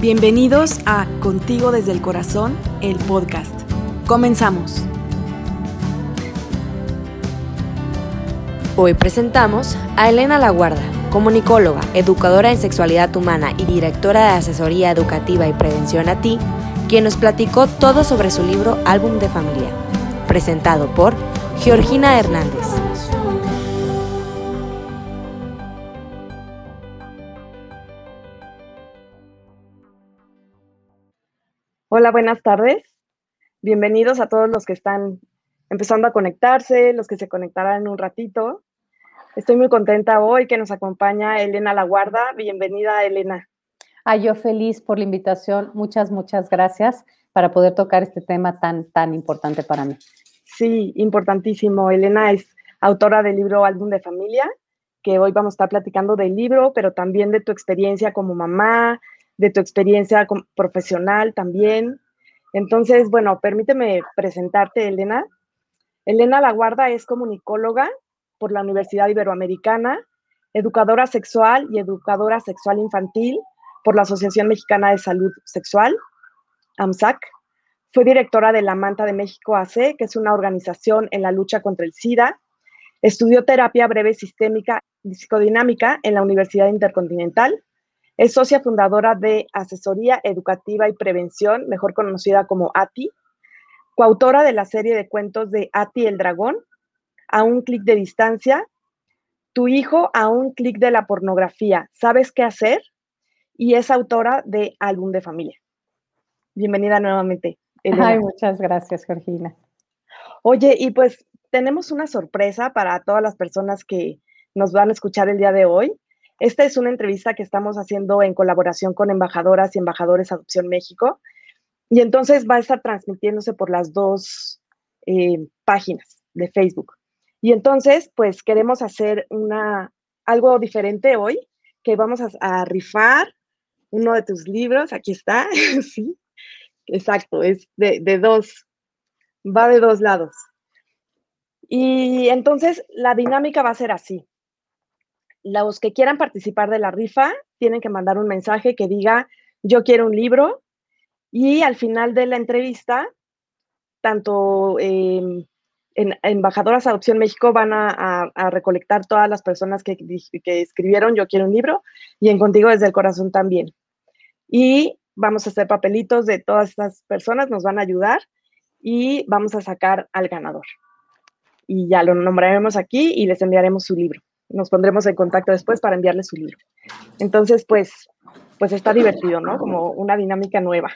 Bienvenidos a Contigo desde el Corazón, el podcast. Comenzamos. Hoy presentamos a Elena Laguarda, comunicóloga, educadora en sexualidad humana y directora de asesoría educativa y prevención a ti, quien nos platicó todo sobre su libro Álbum de Familia, presentado por Georgina Hernández. Hola, buenas tardes. Bienvenidos a todos los que están empezando a conectarse, los que se conectarán en un ratito. Estoy muy contenta hoy que nos acompaña Elena Laguarda. Bienvenida, Elena. Ah, yo feliz por la invitación. Muchas, muchas gracias para poder tocar este tema tan, tan importante para mí. Sí, importantísimo. Elena es autora del libro Álbum de Familia, que hoy vamos a estar platicando del libro, pero también de tu experiencia como mamá, de tu experiencia profesional también. Entonces, bueno, permíteme presentarte, Elena. Elena Laguarda es comunicóloga por la Universidad Iberoamericana, educadora sexual y educadora sexual infantil por la Asociación Mexicana de Salud Sexual, AMSAC. Fue directora de la Manta de México AC, que es una organización en la lucha contra el SIDA. Estudió terapia breve sistémica y psicodinámica en la Universidad Intercontinental es socia fundadora de Asesoría Educativa y Prevención, mejor conocida como ATI, coautora de la serie de cuentos de ATI el Dragón, A un clic de distancia, Tu hijo a un clic de la pornografía, ¿sabes qué hacer? Y es autora de Álbum de Familia. Bienvenida nuevamente. Ay, muchas gracias, Georgina. Oye, y pues tenemos una sorpresa para todas las personas que nos van a escuchar el día de hoy. Esta es una entrevista que estamos haciendo en colaboración con embajadoras y embajadores Adopción México. Y entonces va a estar transmitiéndose por las dos eh, páginas de Facebook. Y entonces, pues queremos hacer una, algo diferente hoy, que vamos a, rifar uno de tus libros. Aquí está, sí, exacto, es de, de dos, va de dos lados. Y entonces la dinámica va a ser así los que quieran participar de la rifa tienen que mandar un mensaje que diga yo quiero un libro y al final de la entrevista, tanto en Embajadoras Adopción México van a, recolectar todas las personas que, que, escribieron yo quiero un libro y en Contigo desde el Corazón también. Y vamos a hacer papelitos de todas estas personas, nos van a ayudar y vamos a sacar al ganador. Y ya lo nombraremos aquí y les enviaremos su libro nos pondremos en contacto después para enviarle su libro. Entonces, pues, pues está divertido, ¿no? Como una dinámica nueva.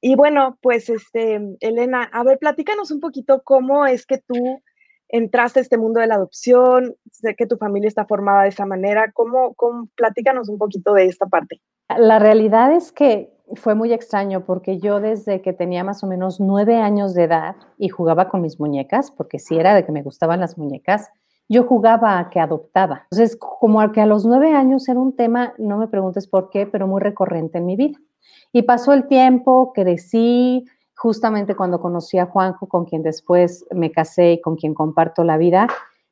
Y bueno, pues, este, Elena, a ver, platícanos un poquito cómo es que tú entraste a este mundo de la adopción, sé que tu familia está formada de esa manera, ¿cómo, cómo platícanos un poquito de esta parte? La realidad es que fue muy extraño porque yo desde que tenía más o menos nueve años de edad y jugaba con mis muñecas, porque sí era de que me gustaban las muñecas, yo jugaba a que adoptaba. Entonces, como que a los nueve años era un tema, no me preguntes por qué, pero muy recurrente en mi vida. Y pasó el tiempo, crecí, justamente cuando conocí a Juanjo, con quien después me casé y con quien comparto la vida,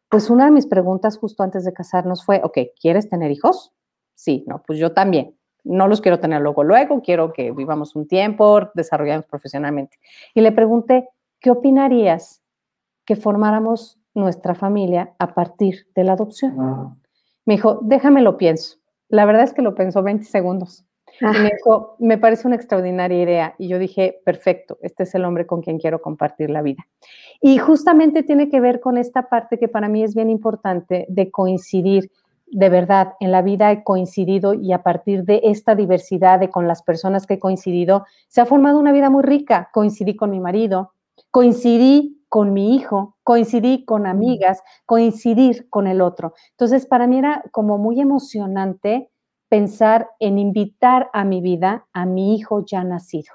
pues una de mis preguntas justo antes de casarnos fue, ok, ¿quieres tener hijos? Sí, no, pues yo también. No los quiero tener luego, luego, quiero que vivamos un tiempo, desarrollemos profesionalmente. Y le pregunté, ¿qué opinarías que formáramos nuestra familia a partir de la adopción. Me dijo, déjame lo pienso. La verdad es que lo pensó 20 segundos. Y me dijo, me parece una extraordinaria idea. Y yo dije, perfecto, este es el hombre con quien quiero compartir la vida. Y justamente tiene que ver con esta parte que para mí es bien importante de coincidir. De verdad, en la vida he coincidido y a partir de esta diversidad de con las personas que he coincidido, se ha formado una vida muy rica. Coincidí con mi marido, coincidí con mi hijo, coincidí con amigas, coincidir con el otro. Entonces, para mí era como muy emocionante pensar en invitar a mi vida a mi hijo ya nacido.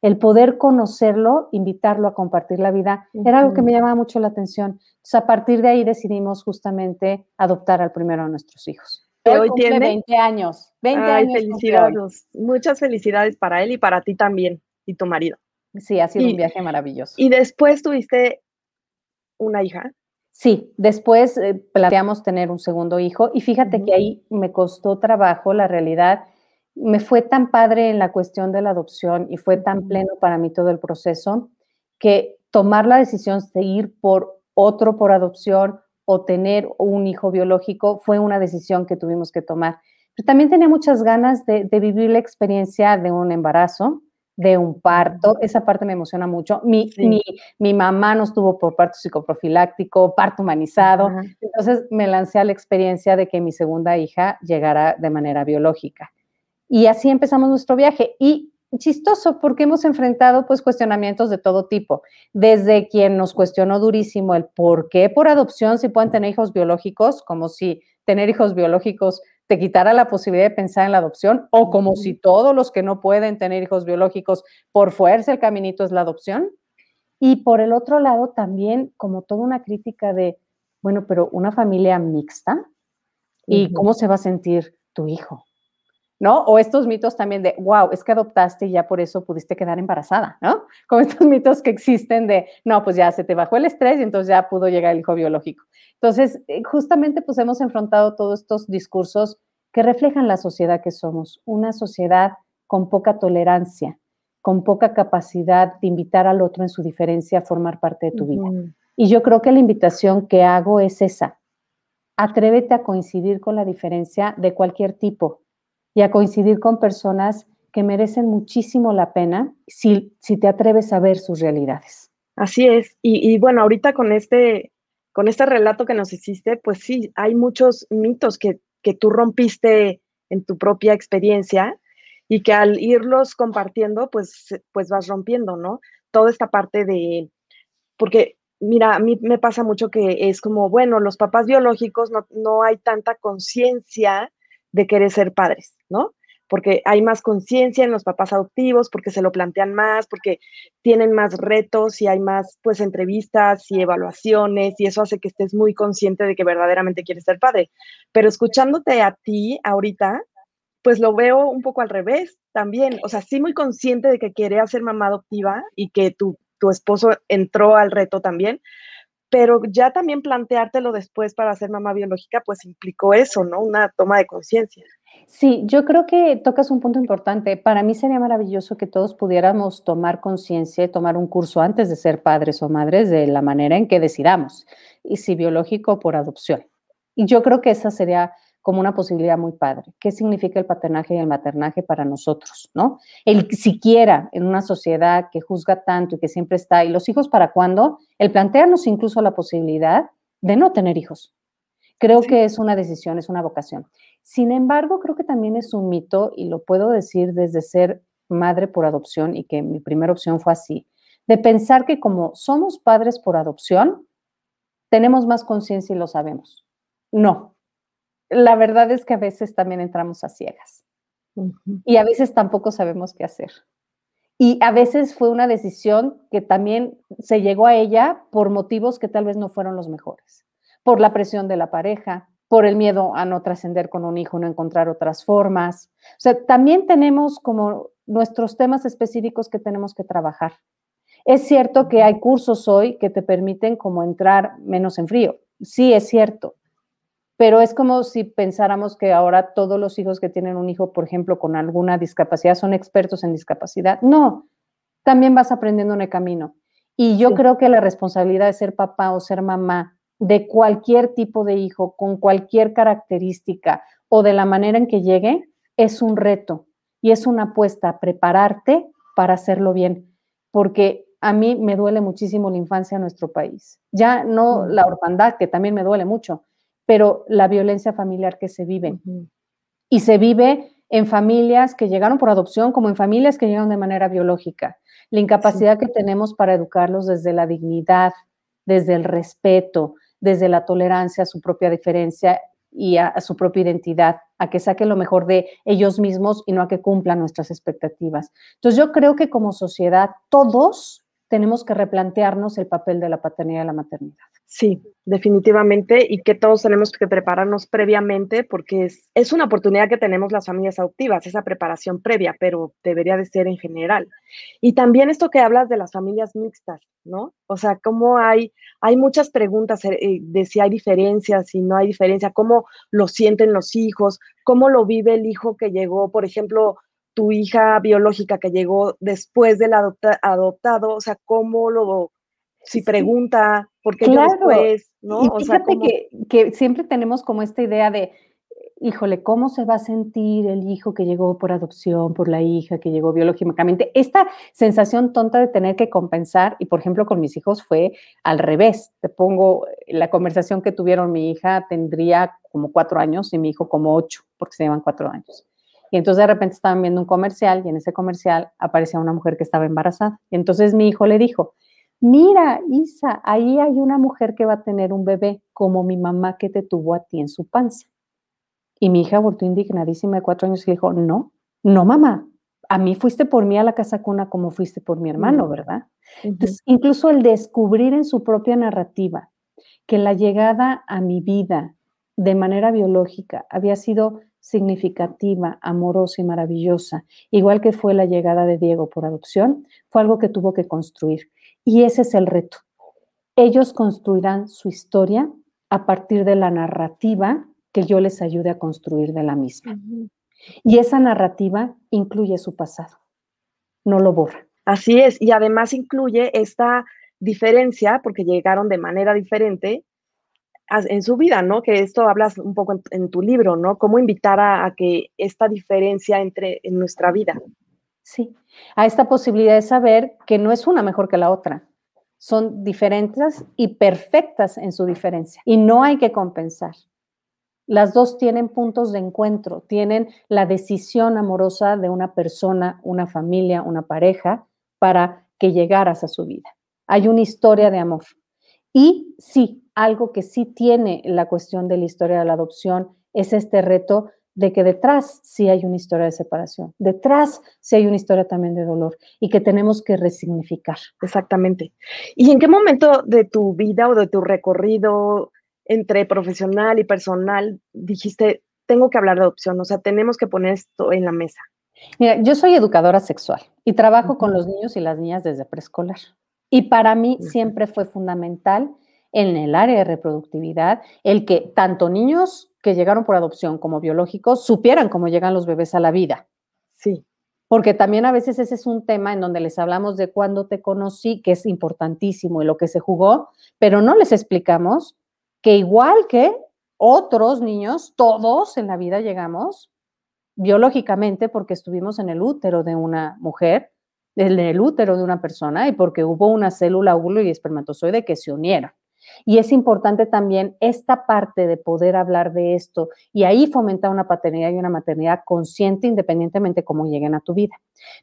El poder conocerlo, invitarlo a compartir la vida, era algo que me llamaba mucho la atención. Entonces, a partir de ahí decidimos justamente adoptar al primero de nuestros hijos. Hoy, tiene 20 años. 20 años. Felicidades. Muchas felicidades para él y para ti también y tu marido. Sí, ha sido un viaje maravilloso. ¿Y después tuviste una hija? Sí, después eh, planteamos tener un segundo hijo y fíjate que ahí me costó trabajo, la realidad. me fue tan padre en la cuestión de la adopción y fue tan pleno para mí todo el proceso que tomar la decisión de ir por otro por adopción o tener un hijo biológico fue una decisión que tuvimos que tomar. Pero también tenía muchas ganas de, vivir la experiencia de un embarazo, de un parto. Esa parte me emociona mucho. Mi, mi, mamá no estuvo por parto psicoprofiláctico, parto humanizado. Entonces me lancé a la experiencia de que mi segunda hija llegara de manera biológica. Y así empezamos nuestro viaje. Y chistoso porque hemos enfrentado pues cuestionamientos de todo tipo, desde quien nos cuestionó durísimo el por qué por adopción si pueden tener hijos biológicos, como si tener hijos biológicos te quitara la posibilidad de pensar en la adopción, o como si todos los que no pueden tener hijos biológicos por fuerza el caminito es la adopción. Y por el otro lado también como toda una crítica de, bueno, pero una familia mixta, ¿y cómo se va a sentir tu hijo? ¿No? O estos mitos también de, wow, es que adoptaste y ya por eso pudiste quedar embarazada, ¿no? Como estos mitos que existen de, no, pues ya se te bajó el estrés y entonces ya pudo llegar el hijo biológico. Entonces, eh, justamente pues hemos enfrentado todos estos discursos que reflejan la sociedad que somos, una sociedad con poca tolerancia, con poca capacidad de invitar al otro en su diferencia a formar parte de tu vida. Y yo creo que la invitación que hago es esa. Atrévete a coincidir con la diferencia de cualquier tipo, y a coincidir con personas que merecen muchísimo la pena si, si te atreves a ver sus realidades. Así es. Y, bueno, ahorita con este, con este relato que nos hiciste, pues sí, hay muchos mitos que, que tú rompiste en tu propia experiencia y que al irlos compartiendo, pues, pues vas rompiendo, ¿no? Toda esta parte de, porque mira, a mí me pasa mucho que es como, bueno, los papás biológicos no, no hay tanta conciencia de querer ser padres, ¿no? Porque hay más conciencia en los papás adoptivos, porque se lo plantean más, porque tienen más retos y hay más, pues, entrevistas y evaluaciones y eso hace que estés muy consciente de que verdaderamente quieres ser padre. Pero escuchándote a ti ahorita, pues lo veo un poco al revés también. O sea, sí muy consciente de que quería ser mamá adoptiva y que tu, tu esposo entró al reto también, pero ya también planteártelo después para ser mamá biológica, pues implicó eso, ¿no? Una toma de conciencia. Sí, yo creo que tocas un punto importante. Para mí sería maravilloso que todos pudiéramos tomar conciencia, tomar un curso antes de ser padres o madres de la manera en que decidamos, y si biológico o por adopción. Y yo creo que esa sería como una posibilidad muy padre. ¿Qué significa el paternaje y el maternaje para nosotros, no? El siquiera en una sociedad que juzga tanto y que siempre está, ¿y los hijos para cuándo? El plantearnos incluso la posibilidad de no tener hijos. Creo que es una decisión, es una vocación. Sin embargo, creo que también es un mito, y lo puedo decir desde ser madre por adopción y que mi primera opción fue así, de pensar que como somos padres por adopción, tenemos más conciencia y lo sabemos. No, la verdad es que a veces también entramos a ciegas y a veces tampoco sabemos qué hacer. Y a veces fue una decisión que también se llegó a ella por motivos que tal vez no fueron los mejores, por la presión de la pareja, por el miedo a no trascender con un hijo, no encontrar otras formas. O sea, también tenemos como nuestros temas específicos que tenemos que trabajar. Es cierto que hay cursos hoy que te permiten como entrar menos en frío. Sí, es cierto pero es como si pensáramos que ahora todos los hijos que tienen un hijo, por ejemplo, con alguna discapacidad, son expertos en discapacidad. No, también vas aprendiendo en el camino. Y yo creo que la responsabilidad de ser papá o ser mamá de cualquier tipo de hijo, con cualquier característica o de la manera en que llegue, es un reto y es una apuesta a prepararte para hacerlo bien, porque a mí me duele muchísimo la infancia en nuestro país. Ya no la orfandad, que también me duele mucho, pero la violencia familiar que se vive. Y se vive en familias que llegaron por adopción como en familias que llegaron de manera biológica. La incapacidad que tenemos para educarlos desde la dignidad, desde el respeto, desde la tolerancia a su propia diferencia y a, su propia identidad, a que saquen lo mejor de ellos mismos y no a que cumplan nuestras expectativas. Entonces yo creo que como sociedad todos tenemos que replantearnos el papel de la paternidad y la maternidad. Sí, definitivamente, y que todos tenemos que prepararnos previamente porque es, es, una oportunidad que tenemos las familias adoptivas, esa preparación previa, pero debería de ser en general. Y también esto que hablas de las familias mixtas, ¿no? O sea, cómo hay, hay muchas preguntas eh, eh, de si hay diferencias, si no hay diferencia, cómo lo sienten los hijos, cómo lo vive el hijo que llegó, por ejemplo, tu hija biológica que llegó después del adoptado, o sea, cómo lo, si pregunta, por qué después, ¿no? Y fíjate que, que siempre tenemos como esta idea de, híjole, ¿cómo se va a sentir el hijo que llegó por adopción, por la hija que llegó biológicamente? Esta sensación tonta de tener que compensar, y por ejemplo con mis hijos fue al revés. Te pongo la conversación que tuvieron mi hija tendría como cuatro años y mi hijo como ocho, porque se llevan cuatro años. Y entonces de repente estaban viendo un comercial y en ese comercial aparecía una mujer que estaba embarazada. Y entonces mi hijo le dijo, mira, Isa, ahí hay una mujer que va a tener un bebé como mi mamá que te tuvo a ti en su panza. Y mi hija volvió indignadísima de cuatro años y dijo, no, no mamá, a mí fuiste por mí a la casa cuna como fuiste por mi hermano, ¿verdad? Entonces, incluso el descubrir en su propia narrativa que la llegada a mi vida de manera biológica había sido significativa, amorosa y maravillosa, igual que fue la llegada de Diego por adopción, fue algo que tuvo que construir. Y ese es el reto. Ellos construirán su historia a partir de la narrativa que yo les ayude a construir de la misma. Y esa narrativa incluye su pasado, no lo borra. Así es, y además incluye esta diferencia, porque llegaron de manera diferente, en su vida, ¿no? Que esto hablas un poco en, tu libro, ¿no? Cómo invitar a, que esta diferencia entre en nuestra vida. Sí, a esta posibilidad de saber que no es una mejor que la otra. Son diferentes y perfectas en su diferencia. Y no hay que compensar. Las dos tienen puntos de encuentro, tienen la decisión amorosa de una persona, una familia, una pareja, para que llegaras a su vida. Hay una historia de amor. Y sí, algo que sí tiene la cuestión de la historia de la adopción es este reto de que detrás sí hay una historia de separación, detrás sí hay una historia también de dolor y que tenemos que resignificar. Exactamente. ¿Y en qué momento de tu vida o de tu recorrido entre profesional y personal dijiste, tengo que hablar de adopción, o sea, tenemos que poner esto en la mesa? Mira, yo soy educadora sexual y trabajo con los niños y las niñas desde preescolar. Y para mí siempre fue fundamental en el área de reproductividad, el que tanto niños que llegaron por adopción como biológicos supieran cómo llegan los bebés a la vida. Sí. Porque también a veces ese es un tema en donde les hablamos de cuándo te conocí, que es importantísimo y lo que se jugó, pero no les explicamos que igual que otros niños, todos en la vida llegamos biológicamente porque estuvimos en el útero de una mujer, en el útero de una persona y porque hubo una célula óvulo y espermatozoide que se unieron. Y es importante también esta parte de poder hablar de esto y ahí fomentar una paternidad y una maternidad consciente independientemente cómo lleguen a tu vida.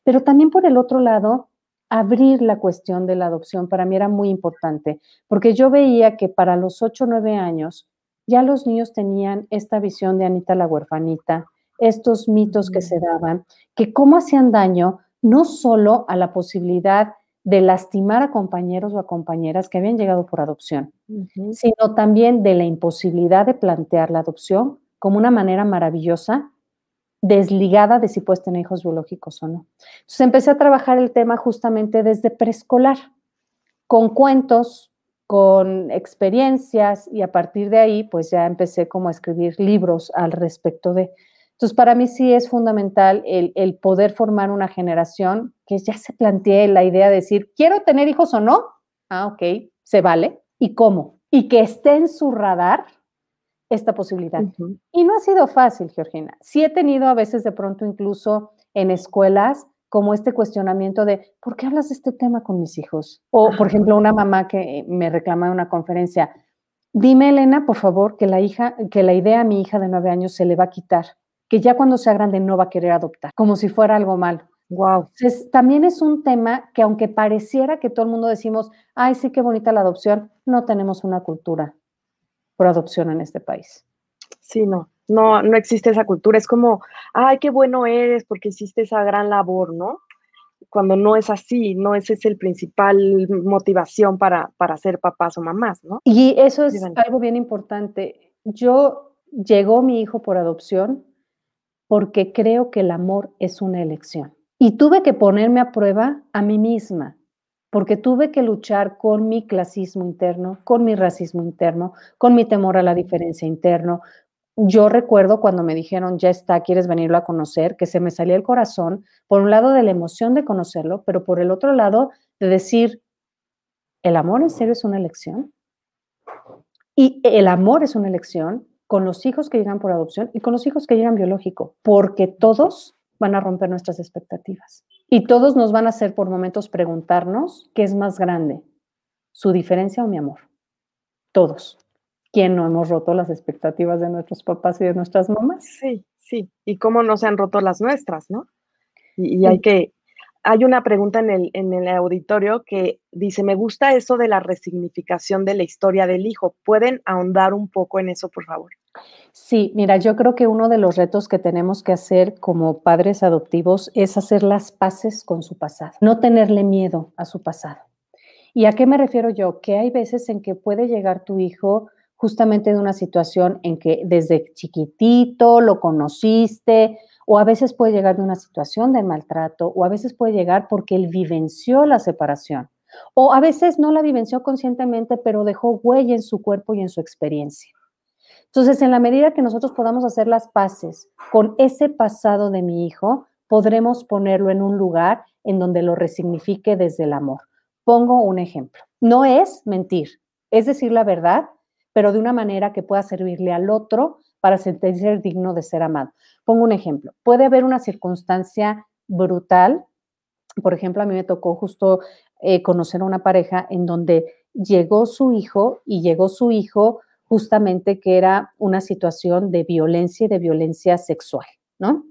Pero también por el otro lado, abrir la cuestión de la adopción para mí era muy importante, porque yo veía que para los 8 o 9 años ya los niños tenían esta visión de Anita la huerfanita, estos mitos que se daban, que cómo hacían daño no solo a la posibilidad de lastimar a compañeros o a compañeras que habían llegado por adopción, sino también de la imposibilidad de plantear la adopción como una manera maravillosa, desligada de si puedes tener hijos biológicos o no. Entonces empecé a trabajar el tema justamente desde preescolar, con cuentos, con experiencias y a partir de ahí pues ya empecé como a escribir libros al respecto de... Entonces, para mí sí es fundamental el, poder formar una generación que ya se plantee la idea de decir, ¿quiero tener hijos o no? Ah, ok, se vale. ¿Y cómo? Y que esté en su radar esta posibilidad. Y no ha sido fácil, Georgina. Sí he tenido a veces de pronto incluso en escuelas como este cuestionamiento de, ¿por qué hablas de este tema con mis hijos? O, por ejemplo, una mamá que me reclama en una conferencia, dime, Elena, por favor, que la hija, que la idea a mi hija de nueve años se le va a quitar que ya cuando sea grande no va a querer adoptar, como si fuera algo malo. Wow. también es un tema que aunque pareciera que todo el mundo decimos, ay, sí, qué bonita la adopción, no tenemos una cultura por adopción en este país. Sí, no, no, no existe esa cultura. Es como, ay, qué bueno eres porque hiciste esa gran labor, ¿no? cuando no es así, no ese es el principal motivación para, para ser papás o mamás, ¿no? Y eso es algo bien importante. Yo llegó mi hijo por adopción porque creo que el amor es una elección. Y tuve que ponerme a prueba a mí misma, porque tuve que luchar con mi clasismo interno, con mi racismo interno, con mi temor a la diferencia interno. Yo recuerdo cuando me dijeron, ya está, quieres venirlo a conocer, que se me salía el corazón, por un lado de la emoción de conocerlo, pero por el otro lado de decir, ¿el amor en serio es una elección? Y el amor es una elección con los hijos que llegan por adopción y con los hijos que llegan biológico, porque todos van a romper nuestras expectativas. Y todos nos van a hacer por momentos preguntarnos qué es más grande, su diferencia o mi amor. Todos. ¿Quién no hemos roto las expectativas de nuestros papás y de nuestras mamás? Sí, sí. Y cómo no se han roto las nuestras, ¿no? Y, hay que, hay una pregunta en el, en el auditorio que dice, me gusta eso de la resignificación de la historia del hijo. ¿Pueden ahondar un poco en eso, por favor? Sí, mira, yo creo que uno de los retos que tenemos que hacer como padres adoptivos es hacer las paces con su pasado, no tenerle miedo a su pasado. ¿Y a qué me refiero yo? Que hay veces en que puede llegar tu hijo justamente de una situación en que desde chiquitito lo conociste, o a veces puede llegar de una situación de maltrato, o a veces puede llegar porque él vivenció la separación, o a veces no la vivenció conscientemente, pero dejó huella en su cuerpo y en su experiencia. Entonces, en la medida que nosotros podamos hacer las paces con ese pasado de mi hijo, podremos ponerlo en un lugar en donde lo resignifique desde el amor. Pongo un ejemplo. No es mentir, es decir la verdad, pero de una manera que pueda servirle al otro para sentirse digno de ser amado. Pongo un ejemplo. Puede haber una circunstancia brutal. Por ejemplo, a mí me tocó justo eh, conocer a una pareja en donde llegó su hijo y llegó su hijo justamente que era una situación de violencia y de violencia sexual, ¿no?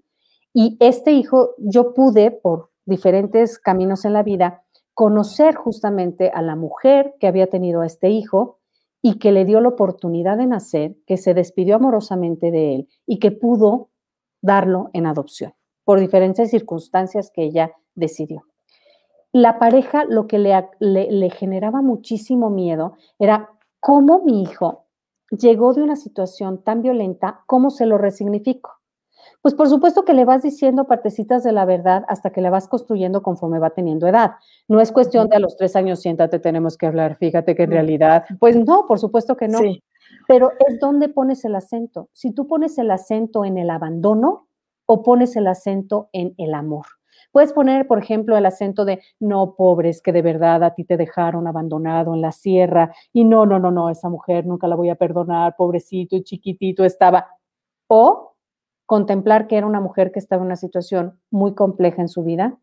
Y este hijo, yo pude, por diferentes caminos en la vida, conocer justamente a la mujer que había tenido a este hijo y que le dio la oportunidad de nacer, que se despidió amorosamente de él y que pudo darlo en adopción por diferentes circunstancias que ella decidió. La pareja lo que le, generaba muchísimo miedo era cómo mi hijo llegó de una situación tan violenta, ¿cómo se lo resignifico? Pues por supuesto que le vas diciendo partecitas de la verdad hasta que la vas construyendo conforme va teniendo edad. No es cuestión de a los tres años, siéntate, tenemos que hablar, fíjate que en realidad, pues no, por supuesto que no. Pero es donde pones el acento. Si tú pones el acento en el abandono o pones el acento en el amor. Puedes poner, por ejemplo, el acento de, no, pobres, que de verdad a ti te dejaron abandonado en la sierra y no, no, no, no, esa mujer nunca la voy a perdonar, pobrecito y chiquitito estaba. O contemplar que era una mujer que estaba en una situación muy compleja en su vida,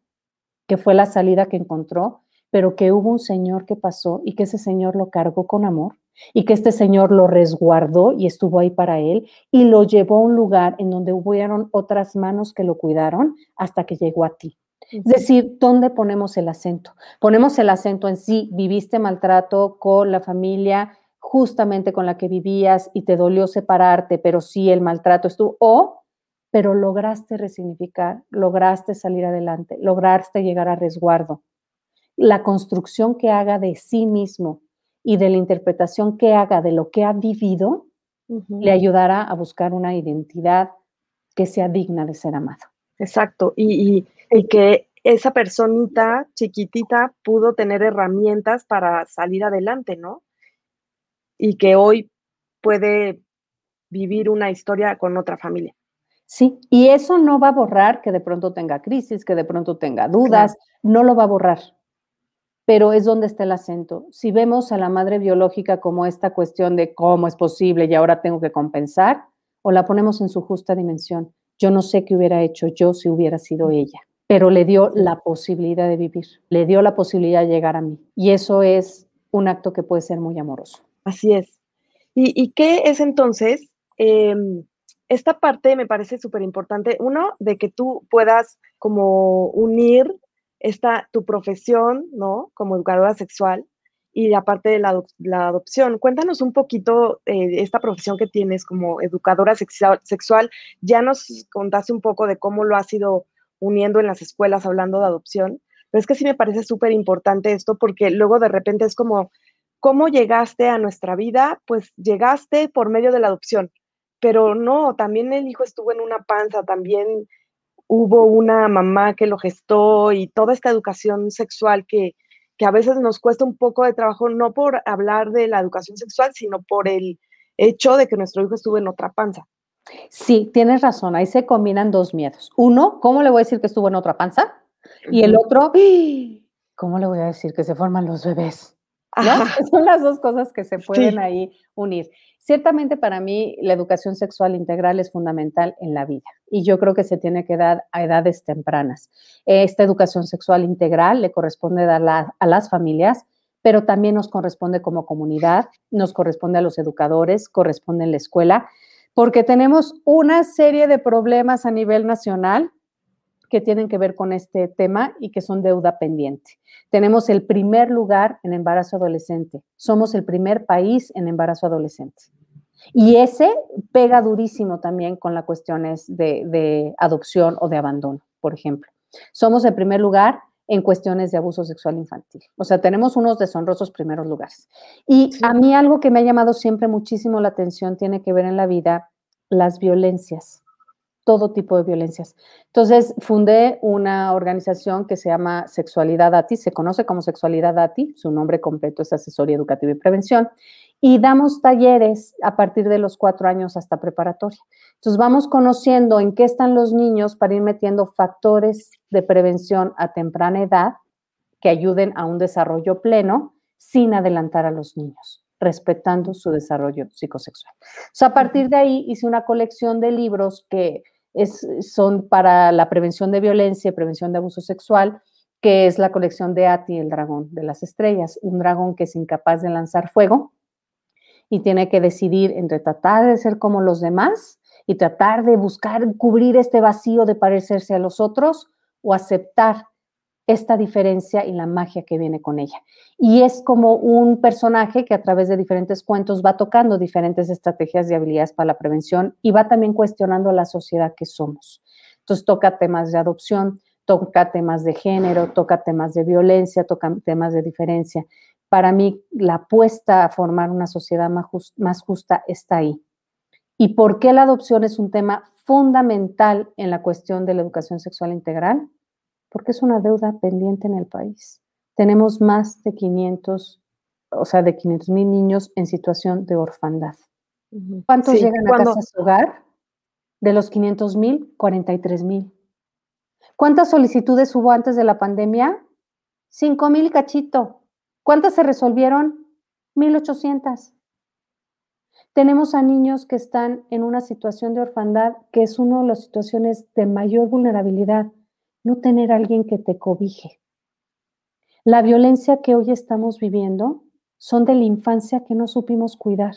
que fue la salida que encontró, pero que hubo un señor que pasó y que ese señor lo cargó con amor y que este señor lo resguardó y estuvo ahí para él y lo llevó a un lugar en donde hubieron otras manos que lo cuidaron hasta que llegó a ti. Es decir, ¿dónde ponemos el acento? Ponemos el acento en sí, viviste maltrato con la familia justamente con la que vivías y te dolió separarte, pero sí el maltrato estuvo, o, pero lograste resignificar, lograste salir adelante, lograste llegar a resguardo. La construcción que haga de sí mismo y de la interpretación que haga de lo que ha vivido, le ayudará a buscar una identidad que sea digna de ser amado. Exacto, y, que esa personita chiquitita pudo tener herramientas para salir adelante, ¿no? Y que hoy puede vivir una historia con otra familia. Sí, y eso no va a borrar que de pronto tenga crisis, que de pronto tenga dudas, no lo va a borrar pero es donde está el acento. Si vemos a la madre biológica como esta cuestión de cómo es posible y ahora tengo que compensar, o la ponemos en su justa dimensión. Yo no sé qué hubiera hecho yo si hubiera sido ella, pero le dio la posibilidad de vivir, le dio la posibilidad de llegar a mí. Y eso es un acto que puede ser muy amoroso. Así es. ¿Y, qué es entonces? Em, esta parte me parece súper importante. Uno, de que tú puedas como unir está tu profesión, ¿no? Como educadora sexual y aparte de la, adopción. Cuéntanos un poquito eh, esta profesión que tienes como educadora sexual. Ya nos contaste un poco de cómo lo has ido uniendo en las escuelas hablando de adopción, Pero es que sí me parece súper importante esto porque luego de repente es como, ¿cómo llegaste a nuestra vida? Pues llegaste por medio de la adopción, pero no, también el hijo estuvo en una panza, también hubo una mamá que lo gestó y toda esta educación sexual que, que a veces nos cuesta un poco de trabajo, no por hablar de la educación sexual, sino por el hecho de que nuestro hijo estuvo en otra panza. Sí, tienes razón, ahí se combinan dos miedos. Uno, ¿cómo le voy a decir que estuvo en otra panza? Y el otro, ¿cómo le voy a decir que se forman los bebés? Son las dos cosas que se pueden ahí unir. Ciertamente para mí la educación sexual integral es fundamental en la vida y yo creo que se tiene que dar a edades tempranas. Esta educación sexual integral le corresponde dar a las familias, pero también nos corresponde como comunidad, nos corresponde a los educadores, corresponde en la escuela porque tenemos una serie de problemas a nivel nacional que tienen que ver con este tema y que son deuda pendiente. Tenemos el primer lugar en embarazo adolescente. Somos el primer país en embarazo adolescente. Y ese pega durísimo también con las cuestiones de, adopción o de abandono, por ejemplo. Somos el primer lugar en cuestiones de abuso sexual infantil. O sea, tenemos unos deshonrosos primeros lugares. Y a mí algo que me ha llamado siempre muchísimo la atención tiene que ver en la vida las violencias, todo tipo de violencias. Entonces, fundé una organización que se llama Sexualidad ATI, se conoce como Sexualidad ATI, su nombre completo es Asesoría Educativa y Prevención, y damos talleres a partir de los cuatro años hasta preparatoria. Entonces, vamos conociendo en qué están los niños para ir metiendo factores de prevención a temprana edad que ayuden a un desarrollo pleno sin adelantar a los niños respetando su desarrollo psicosexual. a partir de ahí hice una colección de libros que son para la prevención de violencia y prevención de abuso sexual, que es la colección de Ati, el dragón de las estrellas, un dragón que es incapaz de lanzar fuego y tiene que decidir entre tratar de ser como los demás y tratar de buscar cubrir este vacío de parecerse a los otros o aceptar esta diferencia y la magia que viene con ella. Y es como un personaje que a través de diferentes cuentos va tocando diferentes estrategias y habilidades para la prevención y va también cuestionando la sociedad que somos. Entonces toca temas de adopción, toca temas de género, toca temas de violencia, toca temas de diferencia. Para mí, la apuesta a formar una sociedad más, justa está ahí. ¿Y por qué la adopción es un tema fundamental en la cuestión de la educación sexual integral? Porque es una deuda pendiente en el país tenemos más de 500, o sea, de 500 mil niños en situación de orfandad. ¿Cuántos llegan a casa su hogar? De los 500 mil, 43 mil. ¿Cuántas solicitudes hubo antes de la pandemia? 5 mil cachito. ¿Cuántas se resolvieron? 1.800. Tenemos a niños que están en una situación de orfandad, que es una de las situaciones de mayor vulnerabilidad, no tener a alguien que te cobije. La violencia que hoy estamos viviendo son de la infancia que no supimos cuidar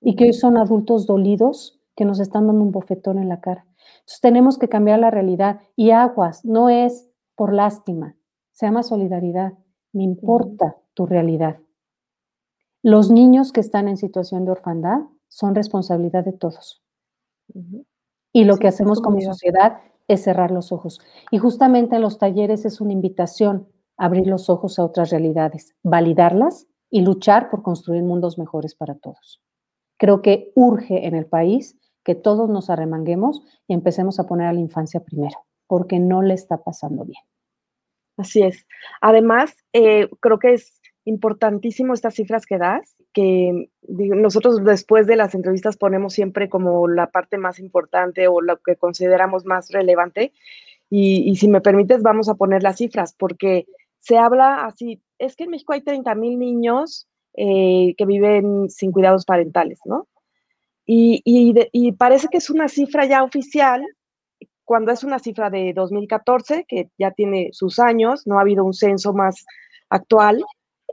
y que hoy son adultos dolidos que nos están dando un bofetón en la cara. Entonces tenemos que cambiar la realidad y aguas, no es por lástima, se llama solidaridad, me importa tu realidad. Los niños que están en situación de orfandad son responsabilidad de todos. Y lo que hacemos como sociedad es cerrar los ojos. Y justamente en los talleres es una invitación abrir los ojos a otras realidades, validarlas y luchar por construir mundos mejores para todos. Creo que urge en el país que todos nos arremanguemos y empecemos a poner a la infancia primero, porque no le está pasando bien. Así es. Además, eh, creo que es importantísimo estas cifras que das, que nosotros después de las entrevistas ponemos siempre como la parte más importante o lo que consideramos más relevante. Y, si me permites, vamos a poner las cifras, porque se habla así, es que en México hay 30 mil niños eh, que viven sin cuidados parentales, ¿no? Y, y, parece que es una cifra ya oficial, cuando es una cifra de 2014, que ya tiene sus años, no ha habido un censo más actual.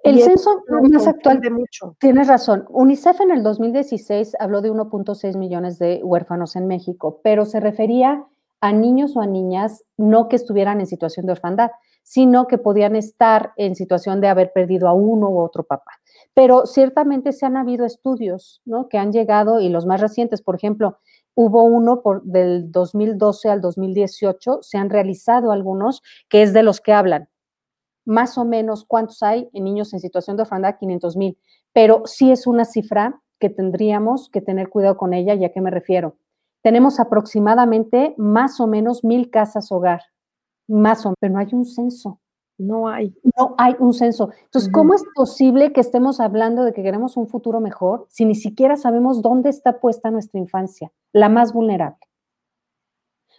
El censo más actual, de mucho. tienes razón. UNICEF en el 2016 habló de 1.6 millones de huérfanos en México, pero se refería a niños o a niñas no que estuvieran en situación de orfandad, sino que podían estar en situación de haber perdido a uno u otro papá. Pero ciertamente se han habido estudios ¿no? que han llegado y los más recientes, por ejemplo, hubo uno por, del 2012 al 2018, se han realizado algunos, que es de los que hablan. Más o menos cuántos hay en niños en situación de orfandad, 500 mil, pero sí es una cifra que tendríamos que tener cuidado con ella, ¿ya que me refiero? Tenemos aproximadamente más o menos mil casas hogar, más o menos, pero no hay un censo. No hay. No hay un censo. Entonces, ¿cómo es posible que estemos hablando de que queremos un futuro mejor si ni siquiera sabemos dónde está puesta nuestra infancia, la más vulnerable?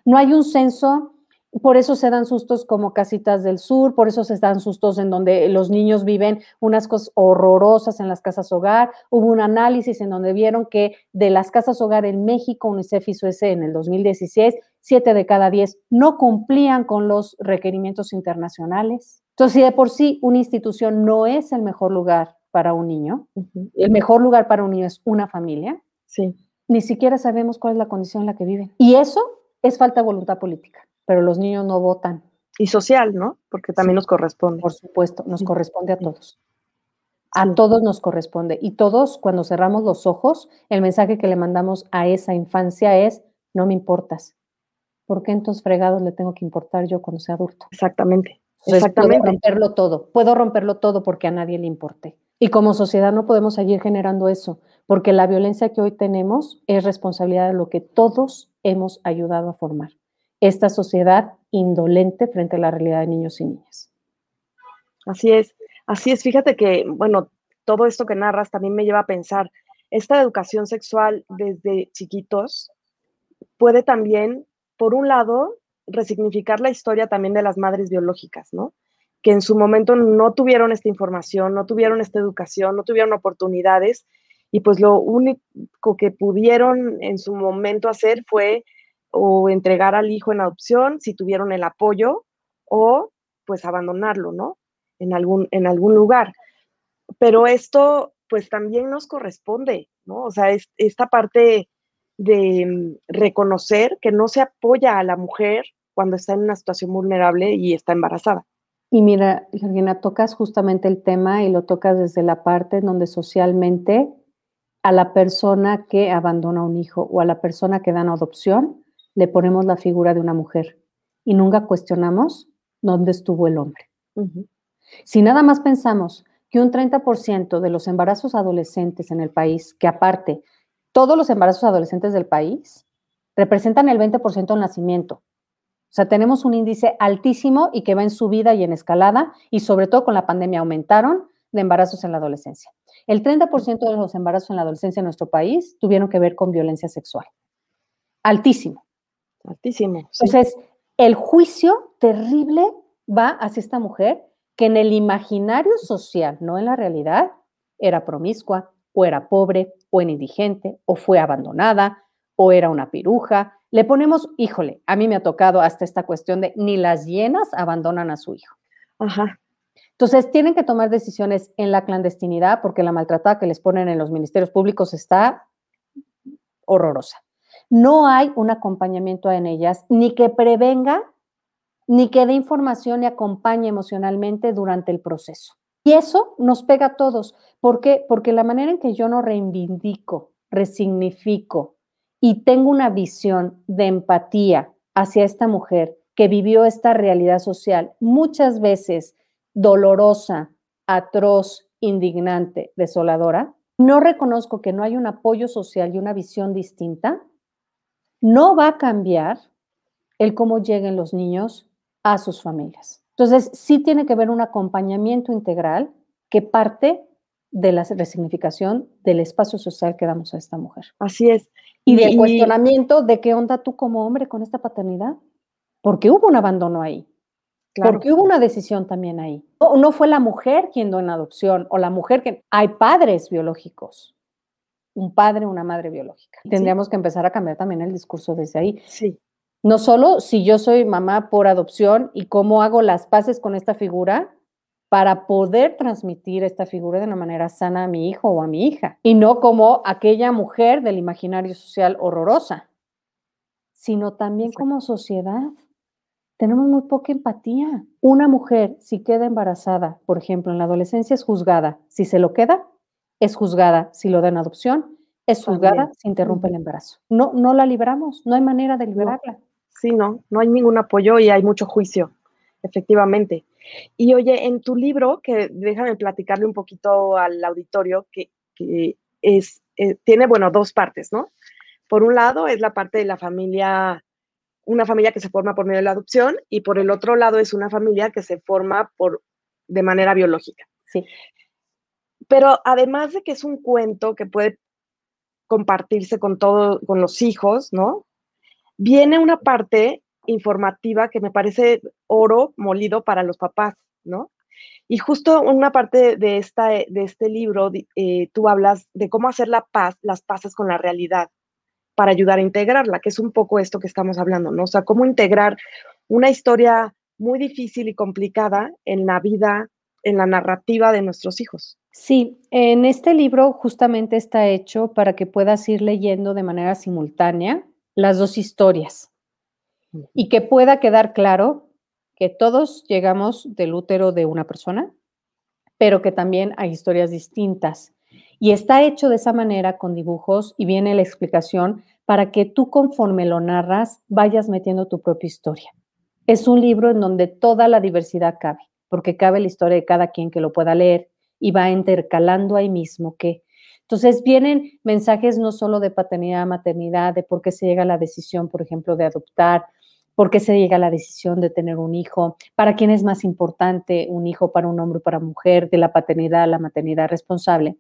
No hay un censo por eso se dan sustos como casitas del sur, por eso se dan sustos en donde los niños viven unas cosas horrorosas en las casas hogar. Hubo un análisis en donde vieron que de las casas hogar en México, UNICEF hizo ese en el 2016, siete de cada diez no cumplían con los requerimientos internacionales. Entonces, si de por sí una institución no es el mejor lugar para un niño, el mejor lugar para un niño es una familia, sí. ni siquiera sabemos cuál es la condición en la que viven. Y eso es falta de voluntad política pero los niños no votan. Y social, ¿no? Porque también nos corresponde. Por supuesto, nos corresponde a todos. A todos nos corresponde. Y todos, cuando cerramos los ojos, el mensaje que le mandamos a esa infancia es, no me importas. ¿Por qué entonces fregados le tengo que importar yo cuando sea adulto? Exactamente. Exactamente. Puedo romperlo todo. Puedo romperlo todo porque a nadie le importe. Y como sociedad no podemos seguir generando eso, porque la violencia que hoy tenemos es responsabilidad de lo que todos hemos ayudado a formar esta sociedad indolente frente a la realidad de niños y niñas. Así es, así es. Fíjate que, bueno, todo esto que narras también me lleva a pensar, esta educación sexual desde chiquitos puede también, por un lado, resignificar la historia también de las madres biológicas, ¿no? Que en su momento no tuvieron esta información, no tuvieron esta educación, no tuvieron oportunidades y pues lo único que pudieron en su momento hacer fue o entregar al hijo en adopción si tuvieron el apoyo o pues abandonarlo, ¿no? En algún, en algún lugar. Pero esto pues también nos corresponde, ¿no? O sea, es, esta parte de mm, reconocer que no se apoya a la mujer cuando está en una situación vulnerable y está embarazada. Y mira, Georgina, tocas justamente el tema y lo tocas desde la parte en donde socialmente a la persona que abandona un hijo o a la persona que da en adopción le ponemos la figura de una mujer y nunca cuestionamos dónde estuvo el hombre. Si nada más pensamos que un 30% de los embarazos adolescentes en el país, que aparte, todos los embarazos adolescentes del país representan el 20% del nacimiento. O sea, tenemos un índice altísimo y que va en subida y en escalada, y sobre todo con la pandemia aumentaron de embarazos en la adolescencia. El 30% de los embarazos en la adolescencia en nuestro país tuvieron que ver con violencia sexual. Altísimo. Altísimo. Entonces, el juicio terrible va hacia esta mujer que en el imaginario social, no en la realidad, era promiscua, o era pobre, o era indigente, o fue abandonada, o era una piruja. Le ponemos, híjole, a mí me ha tocado hasta esta cuestión de ni las llenas abandonan a su hijo. Ajá. Entonces, tienen que tomar decisiones en la clandestinidad porque la maltratada que les ponen en los ministerios públicos está horrorosa no hay un acompañamiento en ellas, ni que prevenga, ni que dé información y acompañe emocionalmente durante el proceso. Y eso nos pega a todos. ¿Por qué? Porque la manera en que yo no reivindico, resignifico y tengo una visión de empatía hacia esta mujer que vivió esta realidad social, muchas veces dolorosa, atroz, indignante, desoladora, no reconozco que no hay un apoyo social y una visión distinta, no va a cambiar el cómo lleguen los niños a sus familias. Entonces, sí tiene que haber un acompañamiento integral que parte de la resignificación del espacio social que damos a esta mujer. Así es. Y del cuestionamiento de qué onda tú como hombre con esta paternidad. Porque hubo un abandono ahí. Porque hubo una decisión también ahí. No, no fue la mujer quien dio en adopción o la mujer que... Hay padres biológicos un padre, una madre biológica. Tendríamos que empezar a cambiar también el discurso desde ahí. Sí. No solo si yo soy mamá por adopción y cómo hago las paces con esta figura para poder transmitir esta figura de una manera sana a mi hijo o a mi hija, y no como aquella mujer del imaginario social horrorosa, sino también como sociedad. Tenemos muy poca empatía. Una mujer, si queda embarazada, por ejemplo, en la adolescencia es juzgada. Si se lo queda, es juzgada si lo dan adopción, es juzgada si interrumpe el embarazo. No, no la liberamos, no hay manera de liberarla. Sí, no, no hay ningún apoyo y hay mucho juicio. efectivamente. Y oye, en tu libro, que déjame platicarle un poquito al auditorio, que, es, eh, tiene, bueno, dos partes, ¿no? Por un lado es la parte de la familia, una familia que se forma por medio de la adopción, y por el otro lado es una familia que se forma por, de manera biológica. Sí. Pero además de que es un cuento que puede compartirse con todo, con los hijos, ¿no? Viene una parte informativa que me parece oro molido para los papás, ¿no? Y justo una parte de, esta, de este libro, eh, tú hablas de cómo hacer la paz, las paces con la realidad para ayudar a integrarla, que es un poco esto que estamos hablando, ¿no? O sea, cómo integrar una historia muy difícil y complicada en la vida, en la narrativa de nuestros hijos. Sí, en este libro justamente está hecho para que puedas ir leyendo de manera simultánea las dos historias y que pueda quedar claro que todos llegamos del útero de una persona, pero que también hay historias distintas. Y está hecho de esa manera con dibujos y viene la explicación para que tú conforme lo narras vayas metiendo tu propia historia. Es un libro en donde toda la diversidad cabe, porque cabe la historia de cada quien que lo pueda leer y va intercalando ahí mismo que entonces vienen mensajes no solo de paternidad, maternidad, de por qué se llega a la decisión, por ejemplo, de adoptar, por qué se llega a la decisión de tener un hijo, para quién es más importante un hijo para un hombre o para mujer, de la paternidad a la maternidad responsable.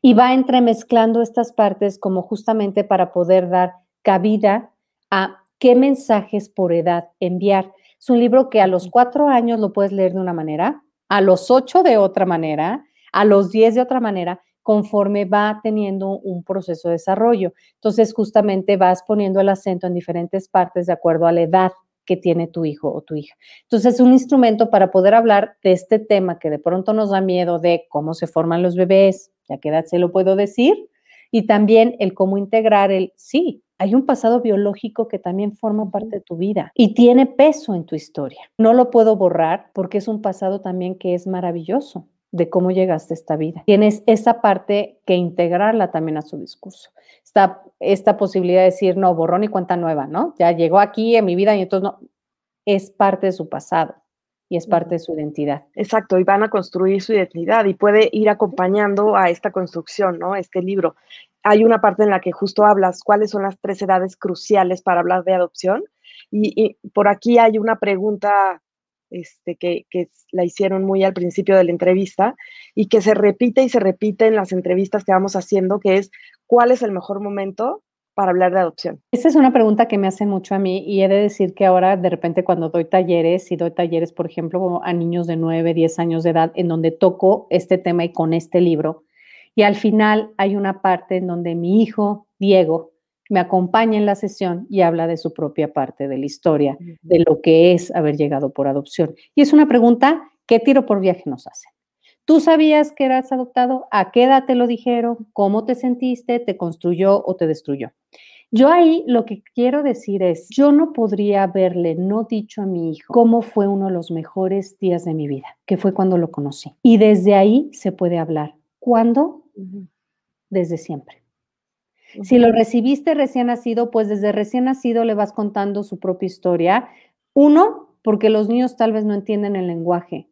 Y va entremezclando estas partes como justamente para poder dar cabida a qué mensajes por edad enviar. Es un libro que a los cuatro años lo puedes leer de una manera, a los ocho de otra manera, a los diez de otra manera, conforme va teniendo un proceso de desarrollo. Entonces, justamente vas poniendo el acento en diferentes partes de acuerdo a la edad que tiene tu hijo o tu hija. Entonces, es un instrumento para poder hablar de este tema que de pronto nos da miedo de cómo se forman los bebés, ya que edad se lo puedo decir, y también el cómo integrar el, sí, hay un pasado biológico que también forma parte de tu vida y tiene peso en tu historia. No lo puedo borrar porque es un pasado también que es maravilloso de cómo llegaste a esta vida. Tienes esa parte que integrarla también a su discurso. Esta, esta posibilidad de decir, no, borrón y cuenta nueva, ¿no? Ya llegó aquí en mi vida y entonces no, es parte de su pasado y es parte de su identidad. Exacto, y van a construir su identidad y puede ir acompañando a esta construcción, ¿no? Este libro hay una parte en la que justo hablas cuáles son las tres edades cruciales para hablar de adopción. Y, por aquí hay una pregunta este, que, la hicieron muy al principio de la entrevista y que se repite y se repite en las entrevistas que vamos haciendo, que es ¿cuál es el mejor momento para hablar de adopción? Esa es una pregunta que me hacen mucho a mí y he de decir que ahora de repente cuando doy talleres, y doy talleres, por ejemplo, a niños de 9, 10 años de edad, en donde toco este tema y con este libro, y al final hay una parte en donde mi hijo, Diego, me acompaña en la sesión y habla de su propia parte de la historia, de lo que es haber llegado por adopción. Y es una pregunta, ¿qué tiro por viaje nos hacen? ¿Tú sabías que eras adoptado? ¿A qué edad te lo dijeron? ¿Cómo te sentiste? ¿Te construyó o te destruyó? Yo ahí lo que quiero decir es, yo no podría haberle no dicho a mi hijo cómo fue uno de los mejores días de mi vida, que fue cuando lo conocí. Y desde ahí se puede hablar. ¿Cuándo? desde siempre. Si lo recibiste recién nacido, pues desde recién nacido le vas contando su propia historia. Uno, porque los niños tal vez no entienden el lenguaje,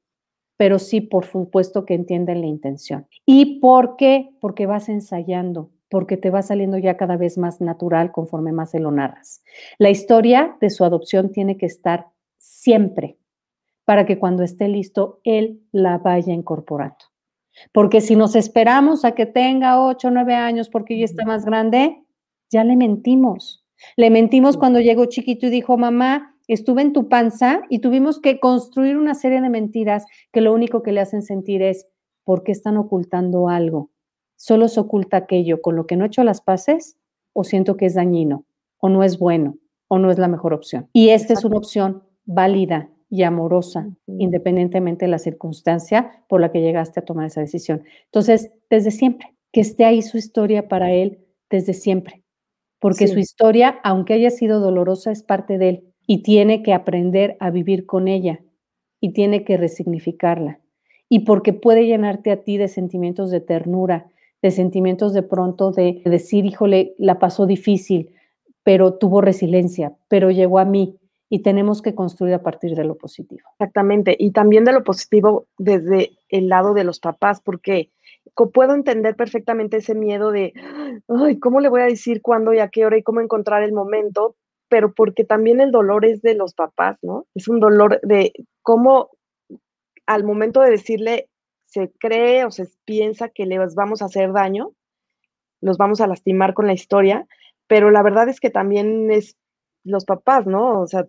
pero sí, por supuesto que entienden la intención. ¿Y por qué? Porque vas ensayando, porque te va saliendo ya cada vez más natural conforme más se lo narras. La historia de su adopción tiene que estar siempre para que cuando esté listo, él la vaya incorporando. Porque si nos esperamos a que tenga 8 o 9 años porque ya está más grande, ya le mentimos. Le mentimos cuando llegó chiquito y dijo, mamá, estuve en tu panza y tuvimos que construir una serie de mentiras que lo único que le hacen sentir es, ¿por qué están ocultando algo? ¿Solo se oculta aquello con lo que no he hecho las paces o siento que es dañino o no es bueno o no es la mejor opción? Y esta es una opción válida y amorosa, independientemente de la circunstancia por la que llegaste a tomar esa decisión. Entonces, desde siempre, que esté ahí su historia para él desde siempre, porque su historia, aunque haya sido dolorosa, es parte de él y tiene que aprender a vivir con ella y tiene que resignificarla. Y porque puede llenarte a ti de sentimientos de ternura, de sentimientos de pronto de decir, híjole, la pasó difícil, pero tuvo resiliencia, pero llegó a mí y tenemos que construir a partir de lo positivo. Exactamente, y también de lo positivo desde el lado de los papás, porque puedo entender perfectamente ese miedo de, ay, ¿cómo le voy a decir cuándo y a qué hora y cómo encontrar el momento? Pero porque también el dolor es de los papás, ¿no? Es un dolor de cómo al momento de decirle se cree o se piensa que les vamos a hacer daño, los vamos a lastimar con la historia, pero la verdad es que también es los papás, ¿no? O sea,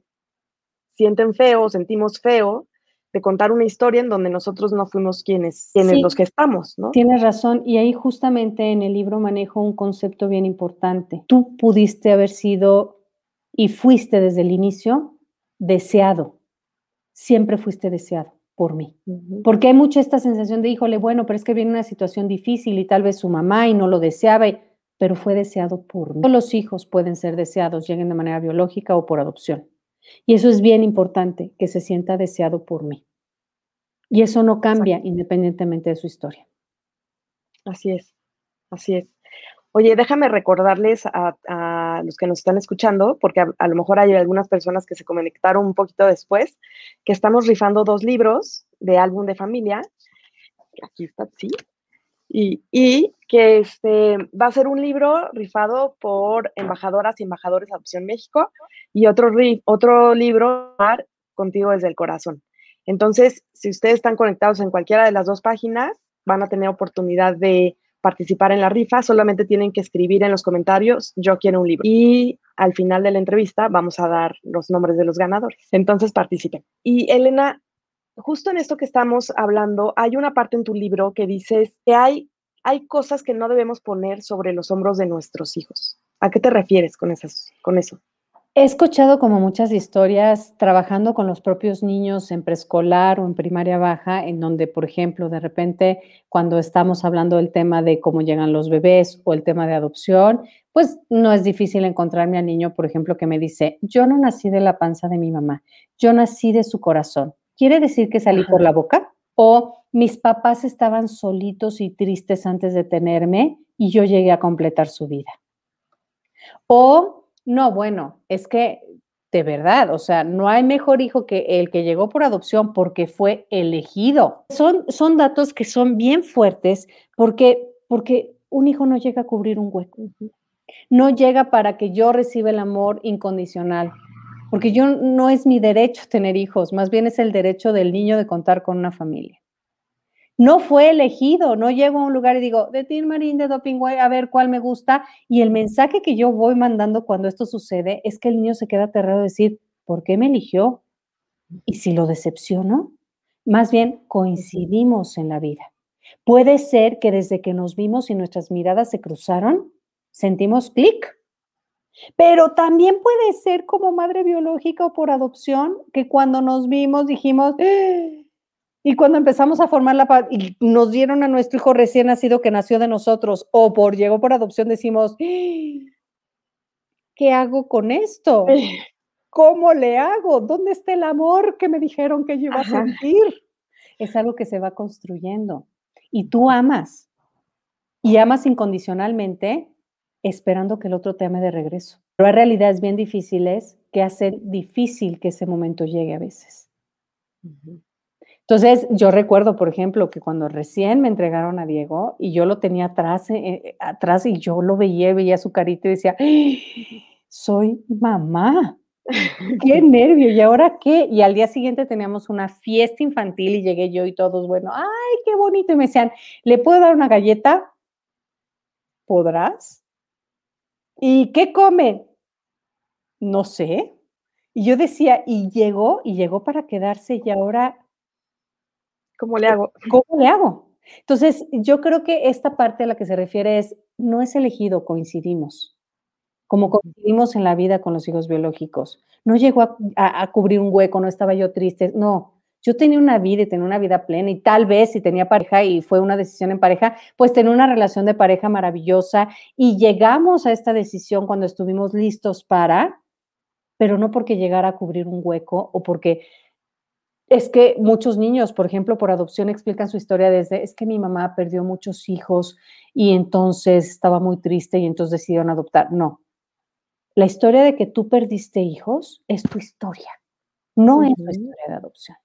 sienten feo, sentimos feo de contar una historia en donde nosotros no fuimos quienes, quienes los que estamos, ¿no? Tienes razón, y ahí justamente en el libro manejo un concepto bien importante. Tú pudiste haber sido y fuiste desde el inicio deseado, siempre fuiste deseado por mí. Porque hay mucha esta sensación de, híjole, bueno, pero es que viene una situación difícil y tal vez su mamá y no lo deseaba, pero fue deseado por mí. Todos los hijos pueden ser deseados, lleguen de manera biológica o por adopción. Y eso es bien importante, que se sienta deseado por mí. Y eso no cambia independientemente de su historia. Así es, así es. Oye, déjame recordarles a, los que nos están escuchando, porque a, lo mejor hay algunas personas que se conectaron un poquito después, que estamos rifando dos libros de álbum de familia. Aquí está, sí. Y, que este, va a ser un libro rifado por embajadoras y embajadores de Adopción México y otro, otro libro contigo desde el corazón. Entonces, si ustedes están conectados en cualquiera de las dos páginas, van a tener oportunidad de participar en la rifa, solamente tienen que escribir en los comentarios, yo quiero un libro. Y al final de la entrevista vamos a dar los nombres de los ganadores. Entonces participen. Y Elena, justo en esto que estamos hablando, hay una parte en tu libro que dices que hay, hay cosas que no debemos poner sobre los hombros de nuestros hijos. ¿A qué te refieres con, esas, con eso? He escuchado como muchas historias trabajando con los propios niños en preescolar o en primaria baja, en donde, por ejemplo, de repente cuando estamos hablando del tema de cómo llegan los bebés o el tema de adopción, pues no es difícil encontrarme al niño, por ejemplo, que me dice, yo no nací de la panza de mi mamá, yo nací de su corazón. ¿Quiere decir que salí por la boca? O mis papás estaban solitos y tristes antes de tenerme y yo llegué a completar su vida. O no, bueno, es que de verdad, o sea, no hay mejor hijo que el que llegó por adopción porque fue elegido. Son, son datos que son bien fuertes porque, porque un hijo no llega a cubrir un hueco. No llega para que yo reciba el amor incondicional. Porque yo no es mi derecho tener hijos, más bien es el derecho del niño de contar con una familia no fue elegido, no llego a un lugar y digo, de Tin Marín, de Dopingway, a ver cuál me gusta. Y el mensaje que yo voy mandando cuando esto sucede es que el niño se queda aterrado de decir, ¿por qué me eligió? Y si lo decepciono, más bien coincidimos en la vida. Puede ser que desde que nos vimos y nuestras miradas se cruzaron, sentimos clic. Pero también puede ser como madre biológica o por adopción, que cuando nos vimos dijimos, ¡Ah! Y cuando empezamos a formar la y nos dieron a nuestro hijo recién nacido que nació de nosotros o por llegó por adopción, decimos, ¿qué hago con esto? ¿Cómo le hago? ¿Dónde está el amor que me dijeron que yo iba a sentir? Es algo que se va construyendo. Y tú amas. Y amas incondicionalmente esperando que el otro te ame de regreso. Pero hay realidades bien difíciles que hacen difícil que ese momento llegue a veces. Entonces, yo recuerdo, por ejemplo, que cuando recién me entregaron a Diego y yo lo tenía atrás, eh, eh, atrás y yo lo veía, veía su carita y decía, soy mamá. Qué nervio, ¿y ahora qué? Y al día siguiente teníamos una fiesta infantil y llegué yo y todos, bueno, ay, qué bonito. Y me decían, ¿le puedo dar una galleta? ¿Podrás? ¿Y qué come? No sé. Y yo decía, y llegó, y llegó para quedarse, y ahora ¿Cómo le hago? ¿Cómo le hago? Entonces, yo creo que esta parte a la que se refiere es, no es elegido, coincidimos. Como coincidimos en la vida con los hijos biológicos. No llegó a, cubrir un hueco, no estaba yo triste. No, yo tenía una vida y tenía una vida plena y tal vez si tenía pareja y fue una decisión en pareja, pues tenía una relación de pareja maravillosa y llegamos a esta decisión cuando estuvimos listos para, pero no porque llegara a cubrir un hueco o porque es que muchos niños, por ejemplo, por adopción explican su historia desde, es que mi mamá perdió muchos hijos y entonces estaba muy triste y entonces decidieron adoptar. No. La historia de que tú perdiste hijos es tu historia, no es tu historia de adopción.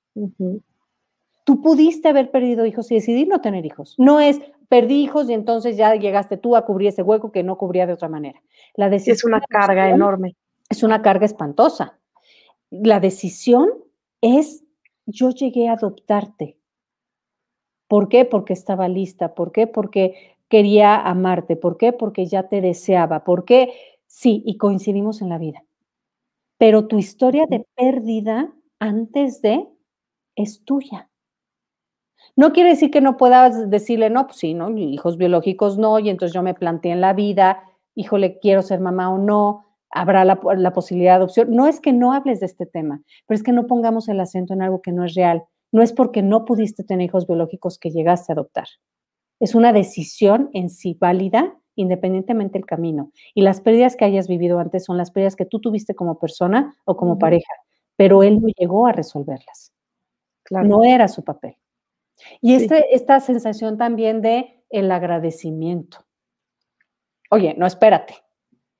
Tú pudiste haber perdido hijos y decidir no tener hijos. No es, perdí hijos y entonces ya llegaste tú a cubrir ese hueco que no cubría de otra manera. La decisión es una carga enorme. Es una carga espantosa. La decisión es, yo llegué a adoptarte. ¿Por qué? Porque estaba lista. ¿Por qué? Porque quería amarte. ¿Por qué? Porque ya te deseaba. ¿Por qué? Sí, y coincidimos en la vida. Pero tu historia de pérdida antes de es tuya. No quiere decir que no puedas decirle, no, pues sí, ¿no? Hijos biológicos no, y entonces yo me planteé en la vida, híjole, quiero ser mamá o no, habrá la, la, posibilidad de adopción. No es que no hables de este tema, pero es que no pongamos el acento en algo que no es real. No es porque no pudiste tener hijos biológicos que llegaste a adoptar. Es una decisión en sí válida, independientemente del camino. Y las pérdidas que hayas vivido antes son las pérdidas que tú tuviste como persona o como pareja, pero él no llegó a resolverlas. No era su papel. Y este, esta sensación también de el agradecimiento. Oye, no, espérate.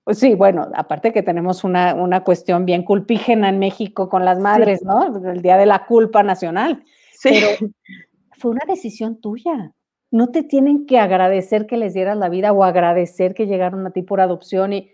Pues sí, bueno, aparte que tenemos una, una, cuestión bien culpígena en México con las madres, ¿no? El Día de la Culpa Nacional. Sí. Pero fue una decisión tuya. No te tienen que agradecer que les dieras la vida o agradecer que llegaron a ti por adopción y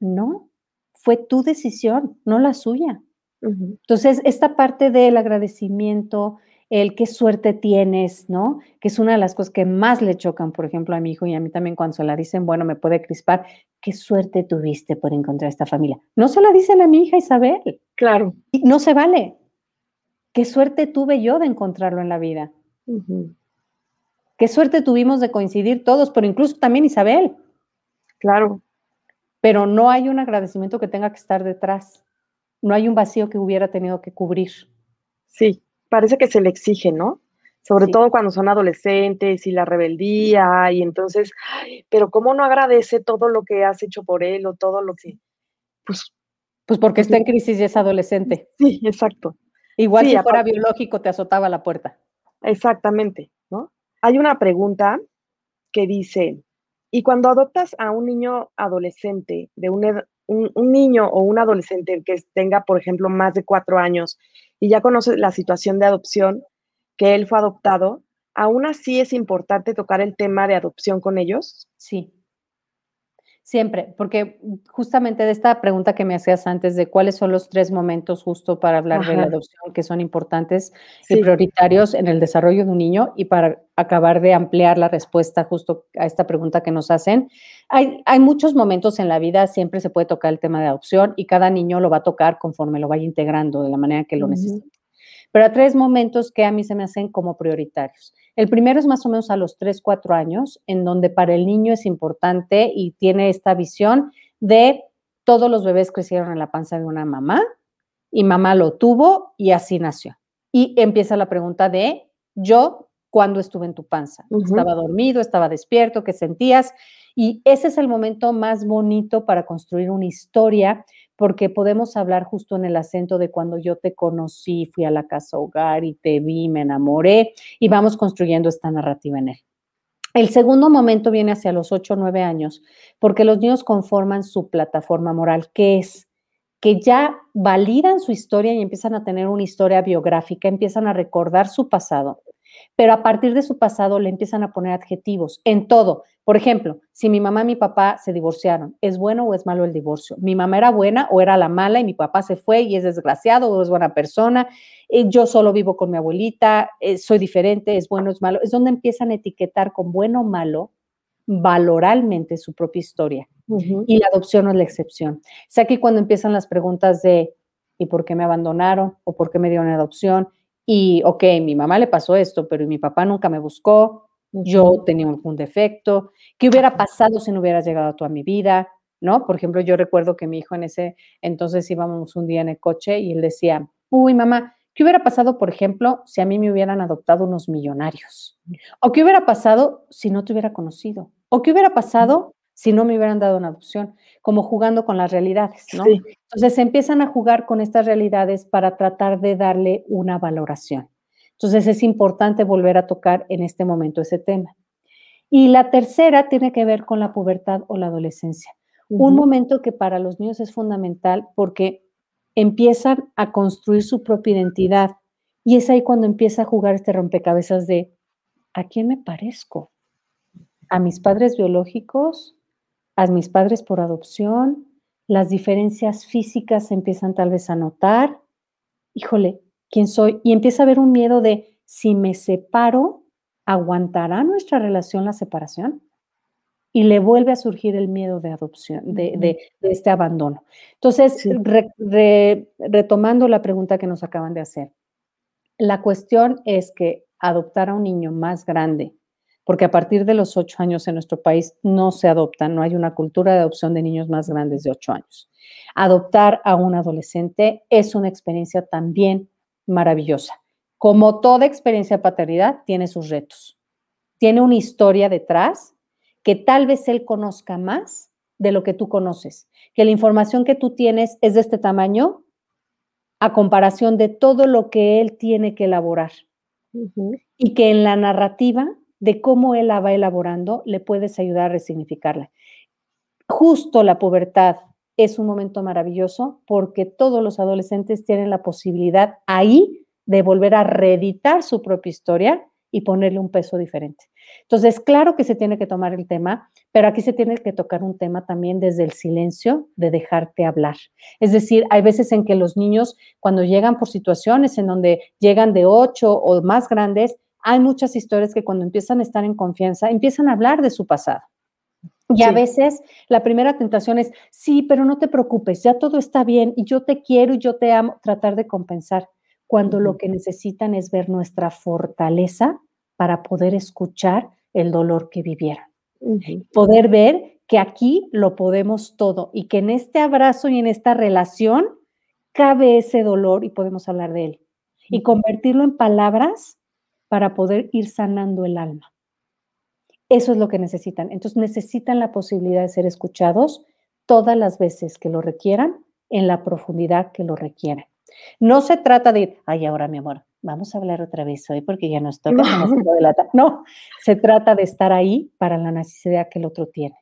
no, fue tu decisión, no la suya. Entonces, esta parte del agradecimiento, el qué suerte tienes, ¿no? Que es una de las cosas que más le chocan, por ejemplo, a mi hijo y a mí también cuando se la dicen, bueno, me puede crispar, qué suerte tuviste por encontrar esta familia. No se la dicen a mi hija Isabel. Claro. Y no se vale. Qué suerte tuve yo de encontrarlo en la vida. Qué suerte tuvimos de coincidir todos, pero incluso también Isabel. Claro. Pero no hay un agradecimiento que tenga que estar detrás. No hay un vacío que hubiera tenido que cubrir. Sí, parece que se le exige, ¿no? Sobre todo cuando son adolescentes y la rebeldía, y entonces, pero ¿cómo no agradece todo lo que has hecho por él o todo lo que, pues... Pues porque está en crisis y es adolescente. Sí, exacto. Igual si fuera biológico te azotaba la puerta. Exactamente, ¿no? Hay una pregunta que dice, ¿y cuando adoptas a un niño adolescente, de un, un niño o un adolescente que tenga, por ejemplo, más de cuatro años y ya conoce la situación de adopción, que él fue adoptado, ¿aún así es importante tocar el tema de adopción con ellos? Sí, Siempre, porque justamente de esta pregunta que me hacías antes de cuáles son los tres momentos justo para hablar de la adopción que son importantes y prioritarios en el desarrollo de un niño y para acabar de ampliar la respuesta justo a esta pregunta que nos hacen, hay, hay muchos momentos en la vida, siempre se puede tocar el tema de adopción y cada niño lo va a tocar conforme lo vaya integrando de la manera que lo necesite. Pero hay tres momentos que a mí se me hacen como prioritarios. El primero es más o menos a los 3, 4 años, en donde para el niño es importante y tiene esta visión de todos los bebés crecieron en la panza de una mamá y mamá lo tuvo y así nació. Y empieza la pregunta de yo, ¿cuándo estuve en tu panza? Estaba dormido, estaba despierto, ¿qué sentías? Y ese es el momento más bonito para construir una historia porque podemos hablar justo en el acento de cuando yo te conocí, fui a la casa hogar y te vi, me enamoré y vamos construyendo esta narrativa en él. El segundo momento viene hacia los 8 o 9 años, porque los niños conforman su plataforma moral, que es que ya validan su historia y empiezan a tener una historia biográfica, empiezan a recordar su pasado, pero a partir de su pasado le empiezan a poner adjetivos en todo. Por ejemplo, si mi mamá y mi papá se divorciaron, ¿es bueno o es malo el divorcio? ¿Mi mamá era buena o era la mala y mi papá se fue y es desgraciado o es buena persona? Eh, yo solo vivo con mi abuelita, eh, soy diferente, es bueno o es malo. Es donde empiezan a etiquetar con bueno o malo valoralmente su propia historia. Y la adopción no es la excepción. O sea que cuando empiezan las preguntas de ¿y por qué me abandonaron? ¿O por qué me dieron adopción? Y, ok, mi mamá le pasó esto, pero mi papá nunca me buscó, yo tenía un defecto, ¿qué hubiera pasado si no hubieras llegado tú a mi vida? ¿No? Por ejemplo, yo recuerdo que mi hijo en ese entonces íbamos un día en el coche y él decía, uy, mamá, ¿qué hubiera pasado, por ejemplo, si a mí me hubieran adoptado unos millonarios? ¿O qué hubiera pasado si no te hubiera conocido? ¿O qué hubiera pasado si no me hubieran dado una adopción? Como jugando con las realidades, ¿no? Entonces empiezan a jugar con estas realidades para tratar de darle una valoración. Entonces es importante volver a tocar en este momento ese tema. Y la tercera tiene que ver con la pubertad o la adolescencia. Un momento que para los niños es fundamental porque empiezan a construir su propia identidad. Y es ahí cuando empieza a jugar este rompecabezas de, ¿a quién me parezco? ¿A mis padres biológicos? ¿A mis padres por adopción? Las diferencias físicas se empiezan tal vez a notar. Híjole, ¿quién soy? Y empieza a haber un miedo de, si me separo, ¿aguantará nuestra relación la separación? y le vuelve a surgir el miedo de adopción, de, este abandono. Entonces, retomando la pregunta que nos acaban de hacer, la cuestión es que adoptar a un niño más grande, porque a partir de los ocho años en nuestro país no se adopta, no hay una cultura de adopción de niños más grandes de ocho años. Adoptar a un adolescente es una experiencia también maravillosa. Como toda experiencia de paternidad, tiene sus retos. Tiene una historia detrás que tal vez él conozca más de lo que tú conoces, que la información que tú tienes es de este tamaño a comparación de todo lo que él tiene que elaborar. Y que en la narrativa de cómo él la va elaborando, le puedes ayudar a resignificarla. Justo la pubertad es un momento maravilloso porque todos los adolescentes tienen la posibilidad ahí de volver a reeditar su propia historia y ponerle un peso diferente. Entonces, claro que se tiene que tomar el tema, pero aquí se tiene que tocar un tema también desde el silencio de dejarte hablar. Es decir, hay veces en que los niños, cuando llegan por situaciones en donde llegan de ocho o más grandes, hay muchas historias que cuando empiezan a estar en confianza, empiezan a hablar de su pasado. Y a veces la primera tentación es, sí, pero no te preocupes, ya todo está bien y yo te quiero y yo te amo, tratar de compensar cuando lo que necesitan es ver nuestra fortaleza para poder escuchar el dolor que vivieron. Poder ver que aquí lo podemos todo y que en este abrazo y en esta relación cabe ese dolor y podemos hablar de él. Y convertirlo en palabras para poder ir sanando el alma. Eso es lo que necesitan. Entonces necesitan la posibilidad de ser escuchados todas las veces que lo requieran, en la profundidad que lo requieran. No se trata de, ay, ahora mi amor, vamos a hablar otra vez hoy porque ya nos toca. No, no se trata de estar ahí para la necesidad que el otro tiene.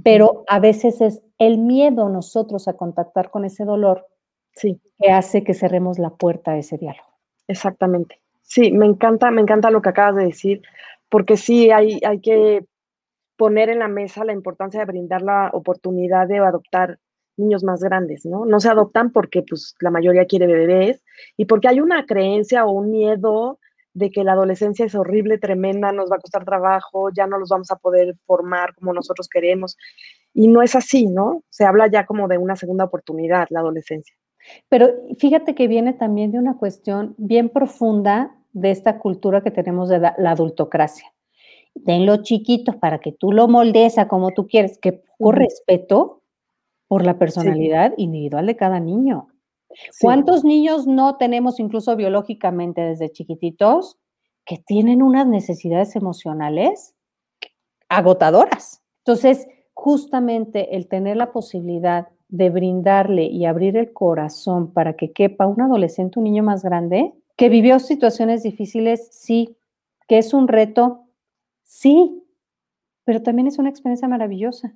Pero a veces es el miedo nosotros a contactar con ese dolor sí. que hace que cerremos la puerta a ese diálogo. Exactamente. Sí, me encanta, me encanta lo que acabas de decir, porque sí hay, hay que poner en la mesa la importancia de brindar la oportunidad de adoptar niños más grandes, ¿no? No se adoptan porque pues la mayoría quiere bebés y porque hay una creencia o un miedo de que la adolescencia es horrible, tremenda, nos va a costar trabajo, ya no los vamos a poder formar como nosotros queremos. Y no es así, ¿no? Se habla ya como de una segunda oportunidad, la adolescencia. Pero fíjate que viene también de una cuestión bien profunda de esta cultura que tenemos de la, adultocracia. Tenlo chiquitos para que tú lo moldees a como tú quieres, que por respeto, por la personalidad individual de cada niño. ¿Cuántos niños no tenemos incluso biológicamente desde chiquititos que tienen unas necesidades emocionales agotadoras? Entonces, justamente el tener la posibilidad de brindarle y abrir el corazón para que quepa un adolescente, un niño más grande, que vivió situaciones difíciles, sí, que es un reto, sí, pero también es una experiencia maravillosa.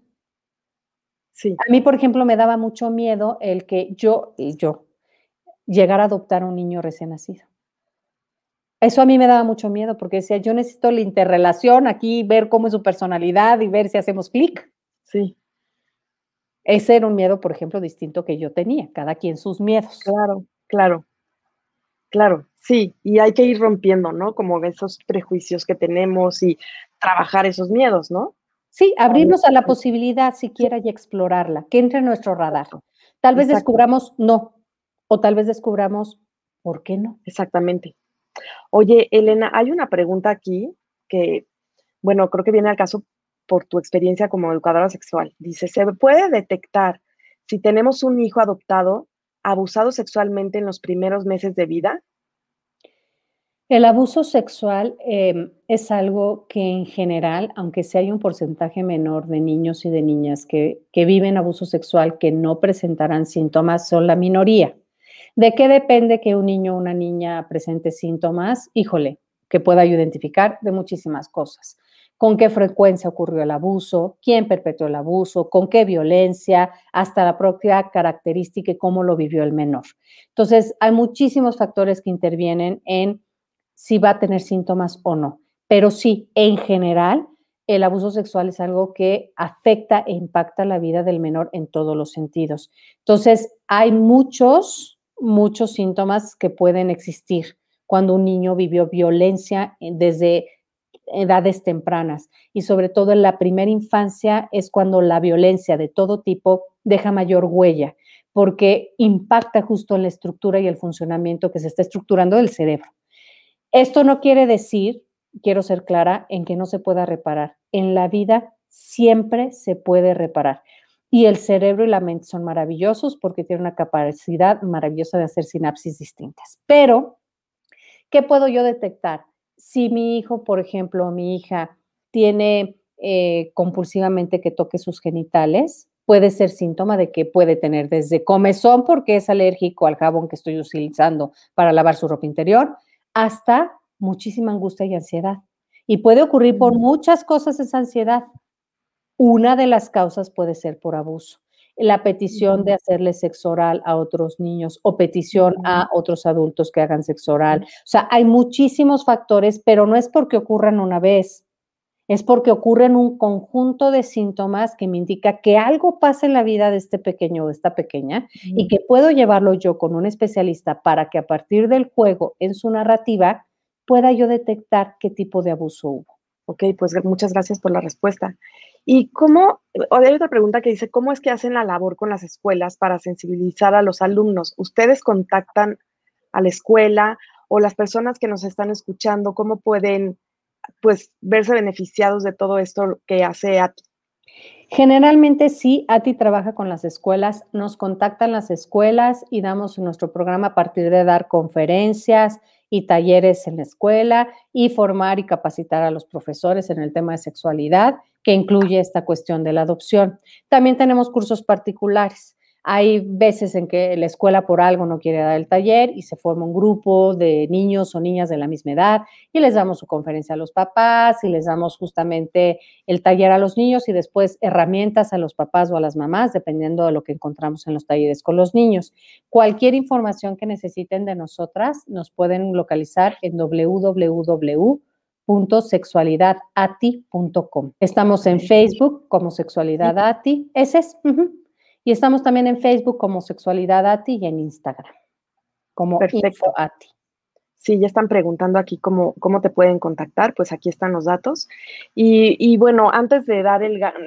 A mí, por ejemplo, me daba mucho miedo el que yo, y yo, llegara a adoptar a un niño recién nacido. Eso a mí me daba mucho miedo porque decía, yo necesito la interrelación aquí, ver cómo es su personalidad y ver si hacemos clic. Sí. Ese era un miedo, por ejemplo, distinto que yo tenía, cada quien sus miedos. Claro, claro, claro, sí, y hay que ir rompiendo, ¿no? Como esos prejuicios que tenemos y trabajar esos miedos, ¿no? Sí, abrirnos a la posibilidad siquiera y explorarla, que entre en nuestro radar. Tal vez descubramos no, o tal vez descubramos por qué no. Exactamente. Oye, Elena, hay una pregunta aquí que, bueno, creo que viene al caso por tu experiencia como educadora sexual. Dice, ¿se puede detectar si tenemos un hijo adoptado abusado sexualmente en los primeros meses de vida? El abuso sexual em, es algo que en general, aunque sea hay un porcentaje menor de niños y de niñas que, que viven abuso sexual que no presentarán síntomas, son la minoría. ¿De qué depende que un niño o una niña presente síntomas? Híjole, que pueda identificar de muchísimas cosas. Con qué frecuencia ocurrió el abuso, quién perpetró el abuso, con qué violencia, hasta la propia característica y cómo lo vivió el menor. Entonces, hay muchísimos factores que intervienen en si va a tener síntomas o no. Pero sí, en general, el abuso sexual es algo que afecta e impacta la vida del menor en todos los sentidos. Entonces, hay muchos, muchos síntomas que pueden existir cuando un niño vivió violencia desde edades tempranas y sobre todo en la primera infancia es cuando la violencia de todo tipo deja mayor huella porque impacta justo en la estructura y el funcionamiento que se está estructurando del cerebro. Esto no quiere decir, quiero ser clara, en que no se pueda reparar. En la vida siempre se puede reparar. Y el cerebro y la mente son maravillosos porque tienen una capacidad maravillosa de hacer sinapsis distintas. Pero, ¿qué puedo yo detectar? Si mi hijo, por ejemplo, o mi hija tiene eh, compulsivamente que toque sus genitales, puede ser síntoma de que puede tener desde comezón porque es alérgico al jabón que estoy utilizando para lavar su ropa interior, hasta muchísima angustia y ansiedad. Y puede ocurrir por muchas cosas esa ansiedad. Una de las causas puede ser por abuso la petición de hacerle sexo oral a otros niños o petición a otros adultos que hagan sexo oral. O sea, hay muchísimos factores, pero no es porque ocurran una vez, es porque ocurren un conjunto de síntomas que me indica que algo pasa en la vida de este pequeño o de esta pequeña y que puedo llevarlo yo con un especialista para que a partir del juego en su narrativa pueda yo detectar qué tipo de abuso hubo. Ok, pues muchas gracias por la respuesta. ¿Y cómo, hay otra pregunta que dice, ¿cómo es que hacen la labor con las escuelas para sensibilizar a los alumnos? ¿Ustedes contactan a la escuela o las personas que nos están escuchando, cómo pueden pues verse beneficiados de todo esto que hace ATI? Generalmente sí, ATI trabaja con las escuelas, nos contactan las escuelas y damos nuestro programa a partir de dar conferencias, y talleres en la escuela y formar y capacitar a los profesores en el tema de sexualidad, que incluye esta cuestión de la adopción. También tenemos cursos particulares. Hay veces en que la escuela por algo no quiere dar el taller y se forma un grupo de niños o niñas de la misma edad y les damos su conferencia a los papás y les damos justamente el taller a los niños y después herramientas a los papás o a las mamás, dependiendo de lo que encontramos en los talleres con los niños. Cualquier información que necesiten de nosotras nos pueden localizar en www.sexualidadati.com. Estamos en Facebook como Sexualidad Ati. Ese es. Y estamos también en Facebook como Sexualidad ATI y en Instagram como Perfecto. ATI. Sí, ya están preguntando aquí cómo, cómo te pueden contactar, pues aquí están los datos. Y, bueno, antes de dar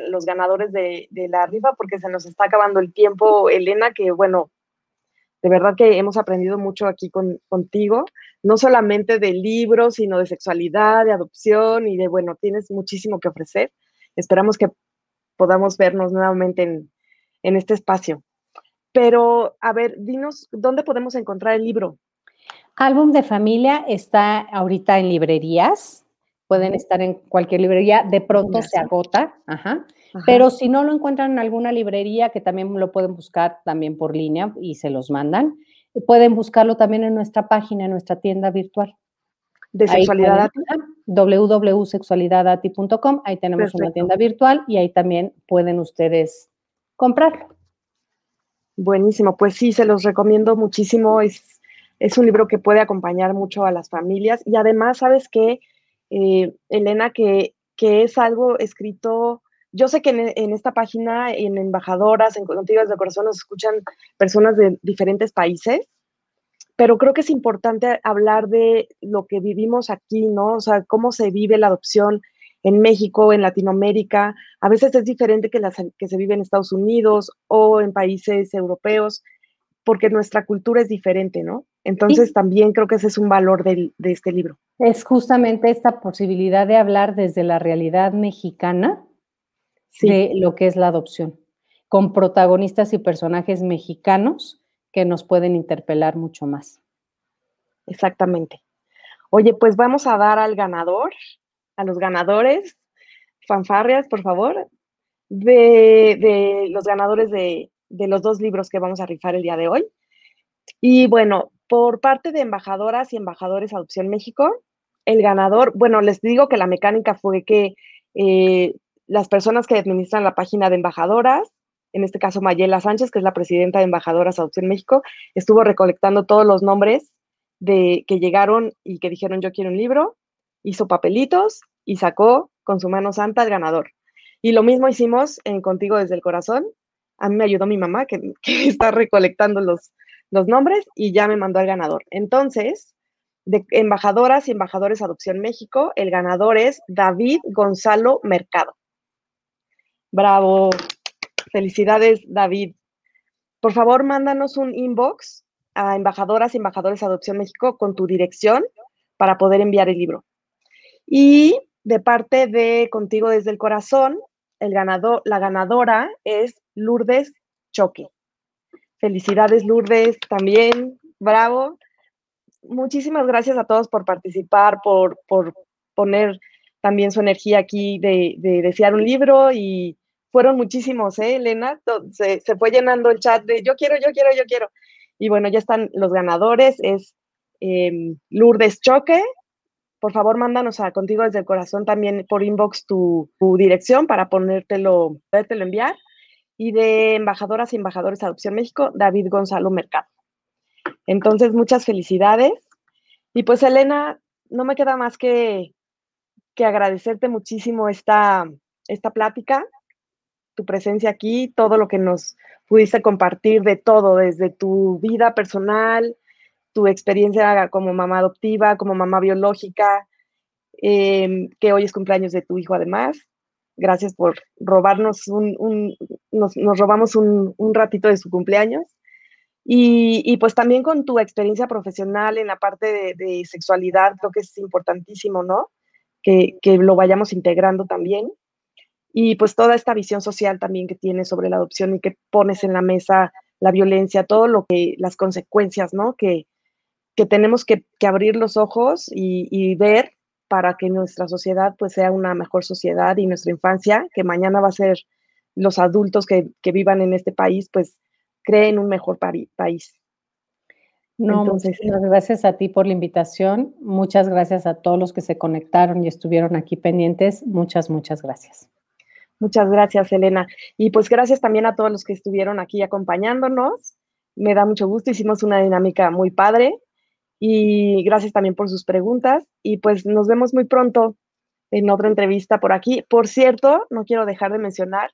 los ganadores de, la rifa, porque se nos está acabando el tiempo, Elena, que bueno, de verdad que hemos aprendido mucho aquí contigo, no solamente de libros, sino de sexualidad, de adopción y de, bueno, tienes muchísimo que ofrecer. Esperamos que podamos vernos nuevamente en, en este espacio. Pero, a ver, dinos, ¿dónde podemos encontrar el libro? Álbum de familia está ahorita en librerías, pueden estar en cualquier librería, de pronto se agota, ajá. Pero si no lo encuentran en alguna librería, que también lo pueden buscar también por línea y se los mandan, pueden buscarlo también en nuestra página, en nuestra tienda virtual. De sexualidad www.sexualidadati.com, ahí tenemos una tienda virtual y ahí también pueden ustedes comprarlo. Buenísimo, pues sí, se los recomiendo muchísimo. Es, es un libro que puede acompañar mucho a las familias y además, ¿sabes qué, eh, Elena? Que, que, es algo escrito, yo sé que en, esta página, en Embajadoras, en Contigo de Corazón, nos escuchan personas de diferentes países, pero creo que es importante hablar de lo que vivimos aquí, ¿no? O sea, cómo se vive la adopción en México, en Latinoamérica, a veces es diferente que las que se vive en Estados Unidos o en países europeos, porque nuestra cultura es diferente, ¿no? Entonces también creo que ese es un valor de, este libro. Es justamente esta posibilidad de hablar desde la realidad mexicana de lo que es la adopción, con protagonistas y personajes mexicanos que nos pueden interpelar mucho más. Exactamente. Oye, pues vamos a dar al ganador a los ganadores, fanfarrias, por favor, de, los ganadores de, de, los dos libros que vamos a rifar el día de hoy. Y bueno, por parte de embajadoras y embajadores Adopción México, el ganador, bueno, les digo que la mecánica fue que eh, las personas que administran la página de embajadoras, en este caso Mayela Sánchez, que es la presidenta de Embajadoras Adopción México, estuvo recolectando todos los nombres de que llegaron y que dijeron yo quiero un libro, hizo papelitos y sacó con su mano santa el ganador. Y lo mismo hicimos en Contigo desde el Corazón. A mí me ayudó mi mamá, que, está recolectando los, los nombres, y ya me mandó al ganador. Entonces, de embajadoras y embajadores Adopción México, el ganador es David Gonzalo Mercado. Bravo. Felicidades, David. Por favor, mándanos un inbox a embajadoras y embajadores Adopción México con tu dirección para poder enviar el libro. Y de parte de Contigo desde el Corazón, el la ganadora es Lourdes Choque. Felicidades, Lourdes, también. Bravo. Muchísimas gracias a todos por participar, por, por poner también su energía aquí de, desear un libro y fueron muchísimos, ¿eh, Elena? Se, se, fue llenando el chat de yo quiero, yo quiero, yo quiero. Y bueno, ya están los ganadores, es em, Lourdes Choque, por favor, mándanos a Contigo desde el Corazón también por inbox tu, dirección para ponértelo, podértelo enviar. Y de Embajadoras y Embajadores Adopción México, David Gonzalo Mercado. Entonces, muchas felicidades. Y pues, Elena, no me queda más que, que agradecerte muchísimo esta, esta plática, tu presencia aquí, todo lo que nos pudiste compartir de todo, desde tu vida personal, tu experiencia como mamá adoptiva, como mamá biológica, em, que hoy es cumpleaños de tu hijo además. Gracias por robarnos un, nos, robamos un, ratito de su cumpleaños. Y, pues también con tu experiencia profesional en la parte de, sexualidad, creo que es importantísimo, ¿no? Que, que, lo vayamos integrando también. Y pues toda esta visión social también que tienes sobre la adopción y que pones en la mesa la violencia, todo lo que, las consecuencias, ¿no? Que, que tenemos que, abrir los ojos y, ver para que nuestra sociedad pues sea una mejor sociedad y nuestra infancia, que mañana va a ser los adultos que, vivan en este país, pues creen un mejor país. No, Entonces, muchas gracias a ti por la invitación. Muchas gracias a todos los que se conectaron y estuvieron aquí pendientes. Muchas, muchas gracias. Muchas gracias, Elena. Y pues gracias también a todos los que estuvieron aquí acompañándonos. Me da mucho gusto. Hicimos una dinámica muy padre. Y gracias también por sus preguntas. Y pues nos vemos muy pronto en otra entrevista por aquí. Por cierto, no quiero dejar de mencionar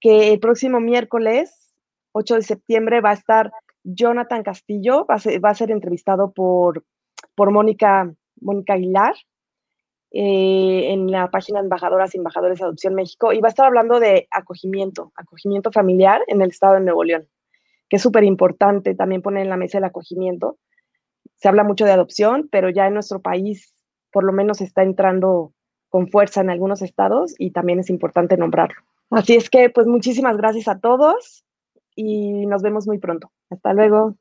que el próximo miércoles, 8 de septiembre, va a estar Jonathan Castillo, va a ser, entrevistado por, por Mónica, Mónica Aguilar eh, en la página Embajadoras y Embajadores de Adopción México y va a estar hablando de acogimiento, acogimiento familiar en el estado de Nuevo León, que es súper importante también poner en la mesa el acogimiento se habla mucho de adopción, pero ya en nuestro país por lo menos está entrando con fuerza en algunos estados y también es importante nombrarlo. Así es que pues muchísimas gracias a todos y nos vemos muy pronto. Hasta luego.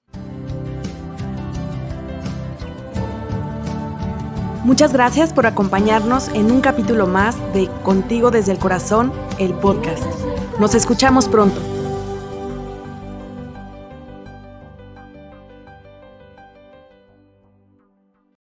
Muchas gracias por acompañarnos en un capítulo más de Contigo desde el Corazón, el podcast. Nos escuchamos pronto.